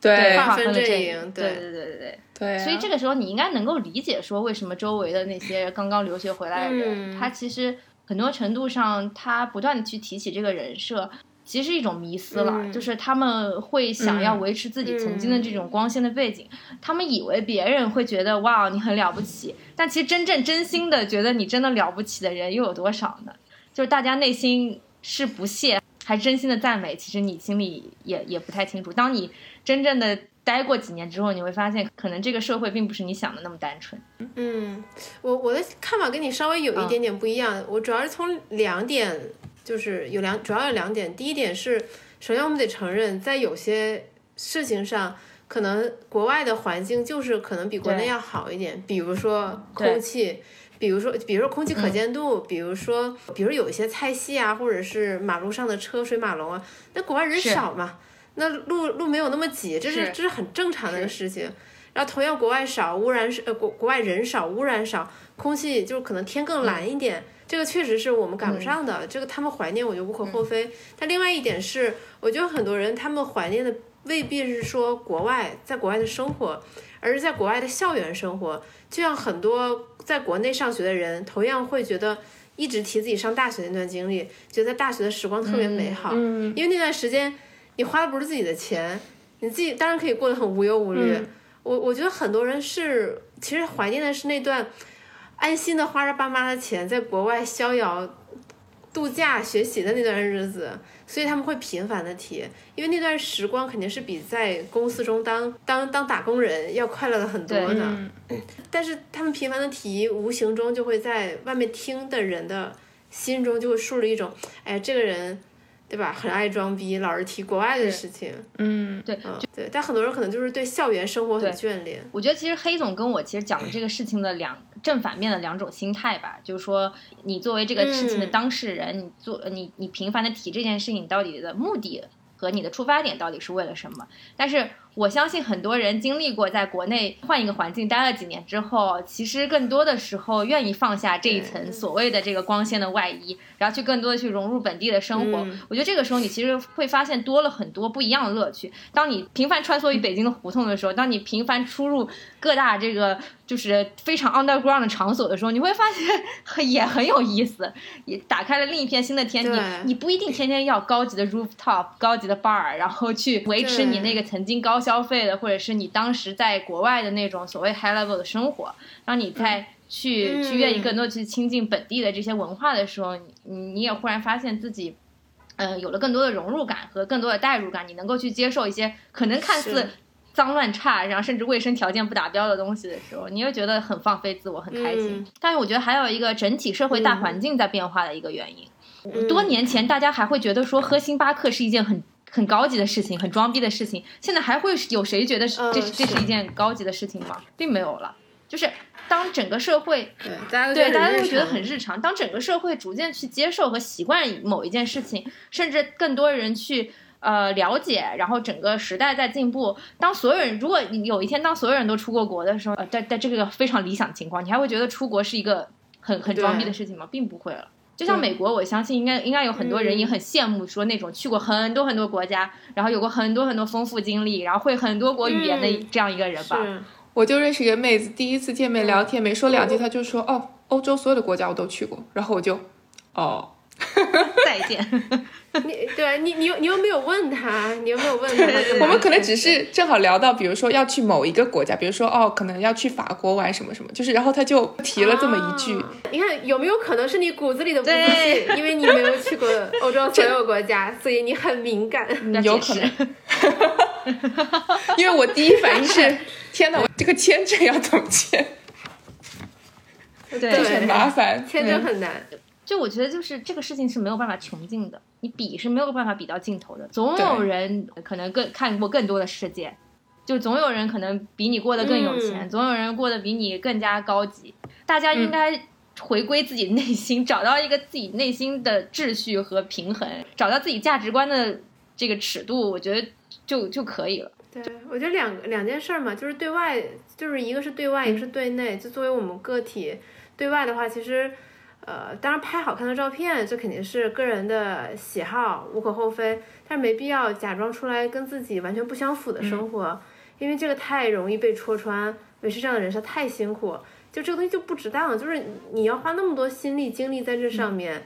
对划分阵阵营对对对对对对。对啊，所以这个时候你应该能够理解说，为什么周围的那些刚刚留学回来的人，嗯他其实很多程度上，他不断的去提起这个人设，其实是一种迷思了，嗯就是他们会想要维持自己曾经的这种光鲜的背景，他们以为别人会觉得哇你很了不起，但其实真正真心的觉得你真的了不起的人又有多少呢？就是大家内心是不屑还真心的赞美，其实你心里也也不太清楚。当你真正的待过几年之后，你会发现，可能这个社会并不是你想的那么单纯。嗯，我我的看法跟你稍微有一点点不一样，我主要是从两点，就是有两，主要有两点。第一点是，首先我们得承认，在有些事情上，可能国外的环境就是可能比国内要好一点，比如说空气。比如说，比如说空气可见度，比如说，比如有一些菜系啊，或者是马路上的车水马龙啊，那国外人少嘛，那路路没有那么挤，这是是。这是很正常的一个事情。然后同样国外少污染是呃国国外人少污染少，空气就是可能天更蓝一点，这个确实是我们赶不上的，这个他们怀念我就无可厚非。但另外一点是，我觉得很多人他们怀念的未必是说国外在国外的生活，而是在国外的校园生活。就像很多在国内上学的人，同样会觉得一直提自己上大学那段经历，觉得在大学的时光特别美好，嗯因为那段时间你花的不是自己的钱，你自己当然可以过得很无忧无虑。嗯我我觉得很多人是其实怀念的是那段安心的花着爸妈的钱在国外逍遥度假学习的那段日子，所以他们会频繁的提，因为那段时光肯定是比在公司中当当当打工人要快乐的很多的。嗯但是他们频繁的提，无形中就会在外面听的人的心中就会树立一种，哎，这个人，对吧？很爱装逼，老是提国外的事情。嗯，对，嗯，对。但很多人可能就是对校园生活很眷恋。我觉得其实黑总跟我其实讲的这个事情的两正反面的两种心态吧，就是说你作为这个事情的嗯当事人，你做你你频繁的提这件事情，到底的目的和你的出发点到底是为了什么？但是我相信很多人经历过在国内换一个环境待了几年之后，其实更多的时候愿意放下这一层所谓的这个光鲜的外衣，然后去更多的去融入本地的生活。嗯我觉得这个时候你其实会发现多了很多不一样的乐趣。当你频繁穿梭于北京的胡同的时候，当你频繁出入各大这个就是非常 underground 的场所的时候，你会发现很也很有意思，也打开了另一片新的天地。你不一定天天要高级的 rooftop、高级的 bar，然后去维持你那个曾经高消费的，或者是你当时在国外的那种所谓 high level 的生活，让你在去、嗯去愿意更多去亲近本地的这些文化的时候，你你你也忽然发现自己。呃，有了更多的融入感和更多的代入感，你能够去接受一些可能看似脏乱差，然后甚至卫生条件不达标的东西的时候，你又觉得很放飞自我，很开心。嗯但是我觉得还有一个整体社会大环境在变化的一个原因。嗯多年前大家还会觉得说喝星巴克是一件很很高级的事情，很装逼的事情，现在还会有谁觉得这是这是是一件高级的事情吗？并没有了。就是当整个社会对，大家都对，大家都会觉得很日常。当整个社会逐渐去接受和习惯某一件事情，甚至更多人去呃了解，然后整个时代在进步。当所有人，如果你有一天当所有人都出过国的时候，呃，在在这个非常理想的情况，你还会觉得出国是一个很很装逼的事情吗？并不会了。就像美国，我相信应该应该有很多人也很羡慕说那种去过很多很多国家，然后有过很多很多丰富经历，然后会很多国语言的嗯这样一个人吧。是。我就认识一个妹子，第一次见面聊天，没说两句，她就说哦，欧洲所有的国家我都去过，然后我就哦，再见。你对你你又你又没有问他，你又没有问他，我们可能只是正好聊到，比如说要去某一个国家，比如说哦，可能要去法国玩什么什么，就是然后他就提了这么一句，啊你看有没有可能是你骨子里的不自对信？因为你没有去过 欧洲所有国家，所以你很敏感。要有可能，因为我第一反应是，天哪，我这个签证要怎么签？对对很麻烦，签证嗯很难。就我觉得，就是这个事情是没有办法穷尽的，你比是没有办法比到尽头的。总有人可能更看过更多的世界，就总有人可能比你过得更有钱，嗯总有人过得比你更加高级。大家应该回归自己内心，找到一个自己内心的秩序和平衡，找到自己价值观的这个尺度，我觉得就就可以了。对，我觉得两两件事儿嘛，就是对外，就是一个是对外，一个是对内。就作为我们个体，对外的话，其实，呃，当然拍好看的照片，这肯定是个人的喜好，无可厚非。但是没必要假装出来跟自己完全不相符的生活，因为这个太容易被戳穿。维持这样的人设太辛苦，就这个东西就不值当。就是你要花那么多心力精力在这上面，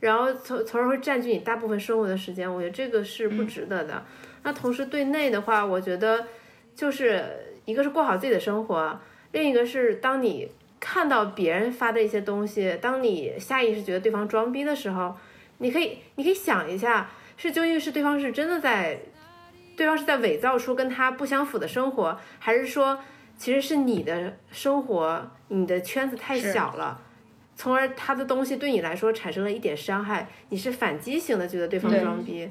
然后从从而会占据你大部分生活的时间，我觉得这个是不值得的。那同时对内的话，我觉得就是一个是过好自己的生活，另一个是当你看到别人发的一些东西，当你下意识觉得对方装逼的时候，你可以你可以想一下，是究竟是对方是真的在，对方是在伪造出跟他不相符的生活，还是说其实是你的生活你的圈子太小了？从而他的东西对你来说产生了一点伤害，你是反击型的觉得对方装逼。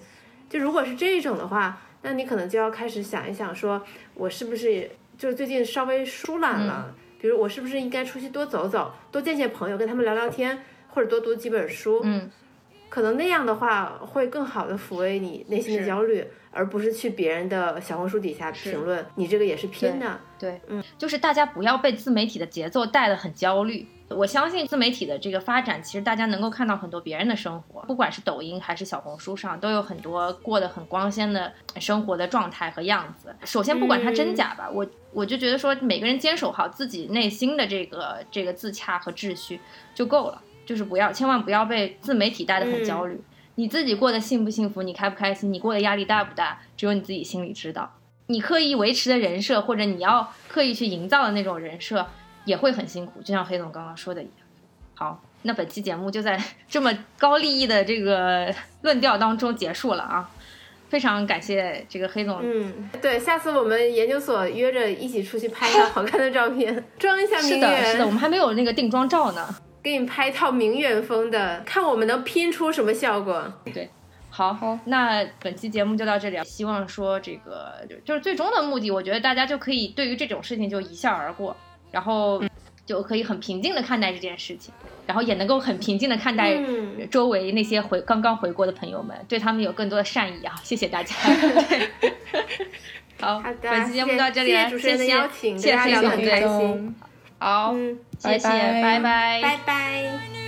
就如果是这种的话，那你可能就要开始想一想，说我是不是就是最近稍微疏懒了，比如我是不是应该出去多走走，多见见朋友，跟他们聊聊天，或者多读几本书。嗯，可能那样的话会更好的抚慰你内心的焦虑，而不是去别人的小红书底下评论你这个也是拼的。对，嗯，就是大家不要被自媒体的节奏带得很焦虑。我相信自媒体的这个发展，其实大家能够看到很多别人的生活，不管是抖音还是小红书上，都有很多过得很光鲜的生活的状态和样子。首先，不管它真假吧，我我就觉得说，每个人坚守好自己内心的这个这个自洽和秩序就够了，就是不要千万不要被自媒体带得很焦虑。你自己过得幸不幸福，你开不开心，你过得压力大不大，只有你自己心里知道。你刻意维持的人设，或者你要刻意去营造的那种人设，也会很辛苦。就像黑总刚刚说的一样。好，那本期节目就在 这么高利益的这个 论调当中结束了啊！非常感谢这个黑总。嗯，对，下次我们研究所约着一起出去拍一张好看的照片，装一下名是的，媛。是的，我们还没有那个定妆照呢。给你拍一套名媛风的，看我们能拼出什么效果。对，好，那本期节目就到这里。希望说这个就是最终的目的，我觉得大家就可以对于这种事情就一笑而过，然后就可以很平静的看待这件事情，然后也能够很平静的看待嗯周围那些回刚刚回国的朋友们，对他们有更多的善意啊！谢谢大家。好，好的，本期节目到这里了，谢谢主持人的谢邀请，谢谢跟大家聊得很开心。好，嗯，谢谢，拜拜拜拜拜拜。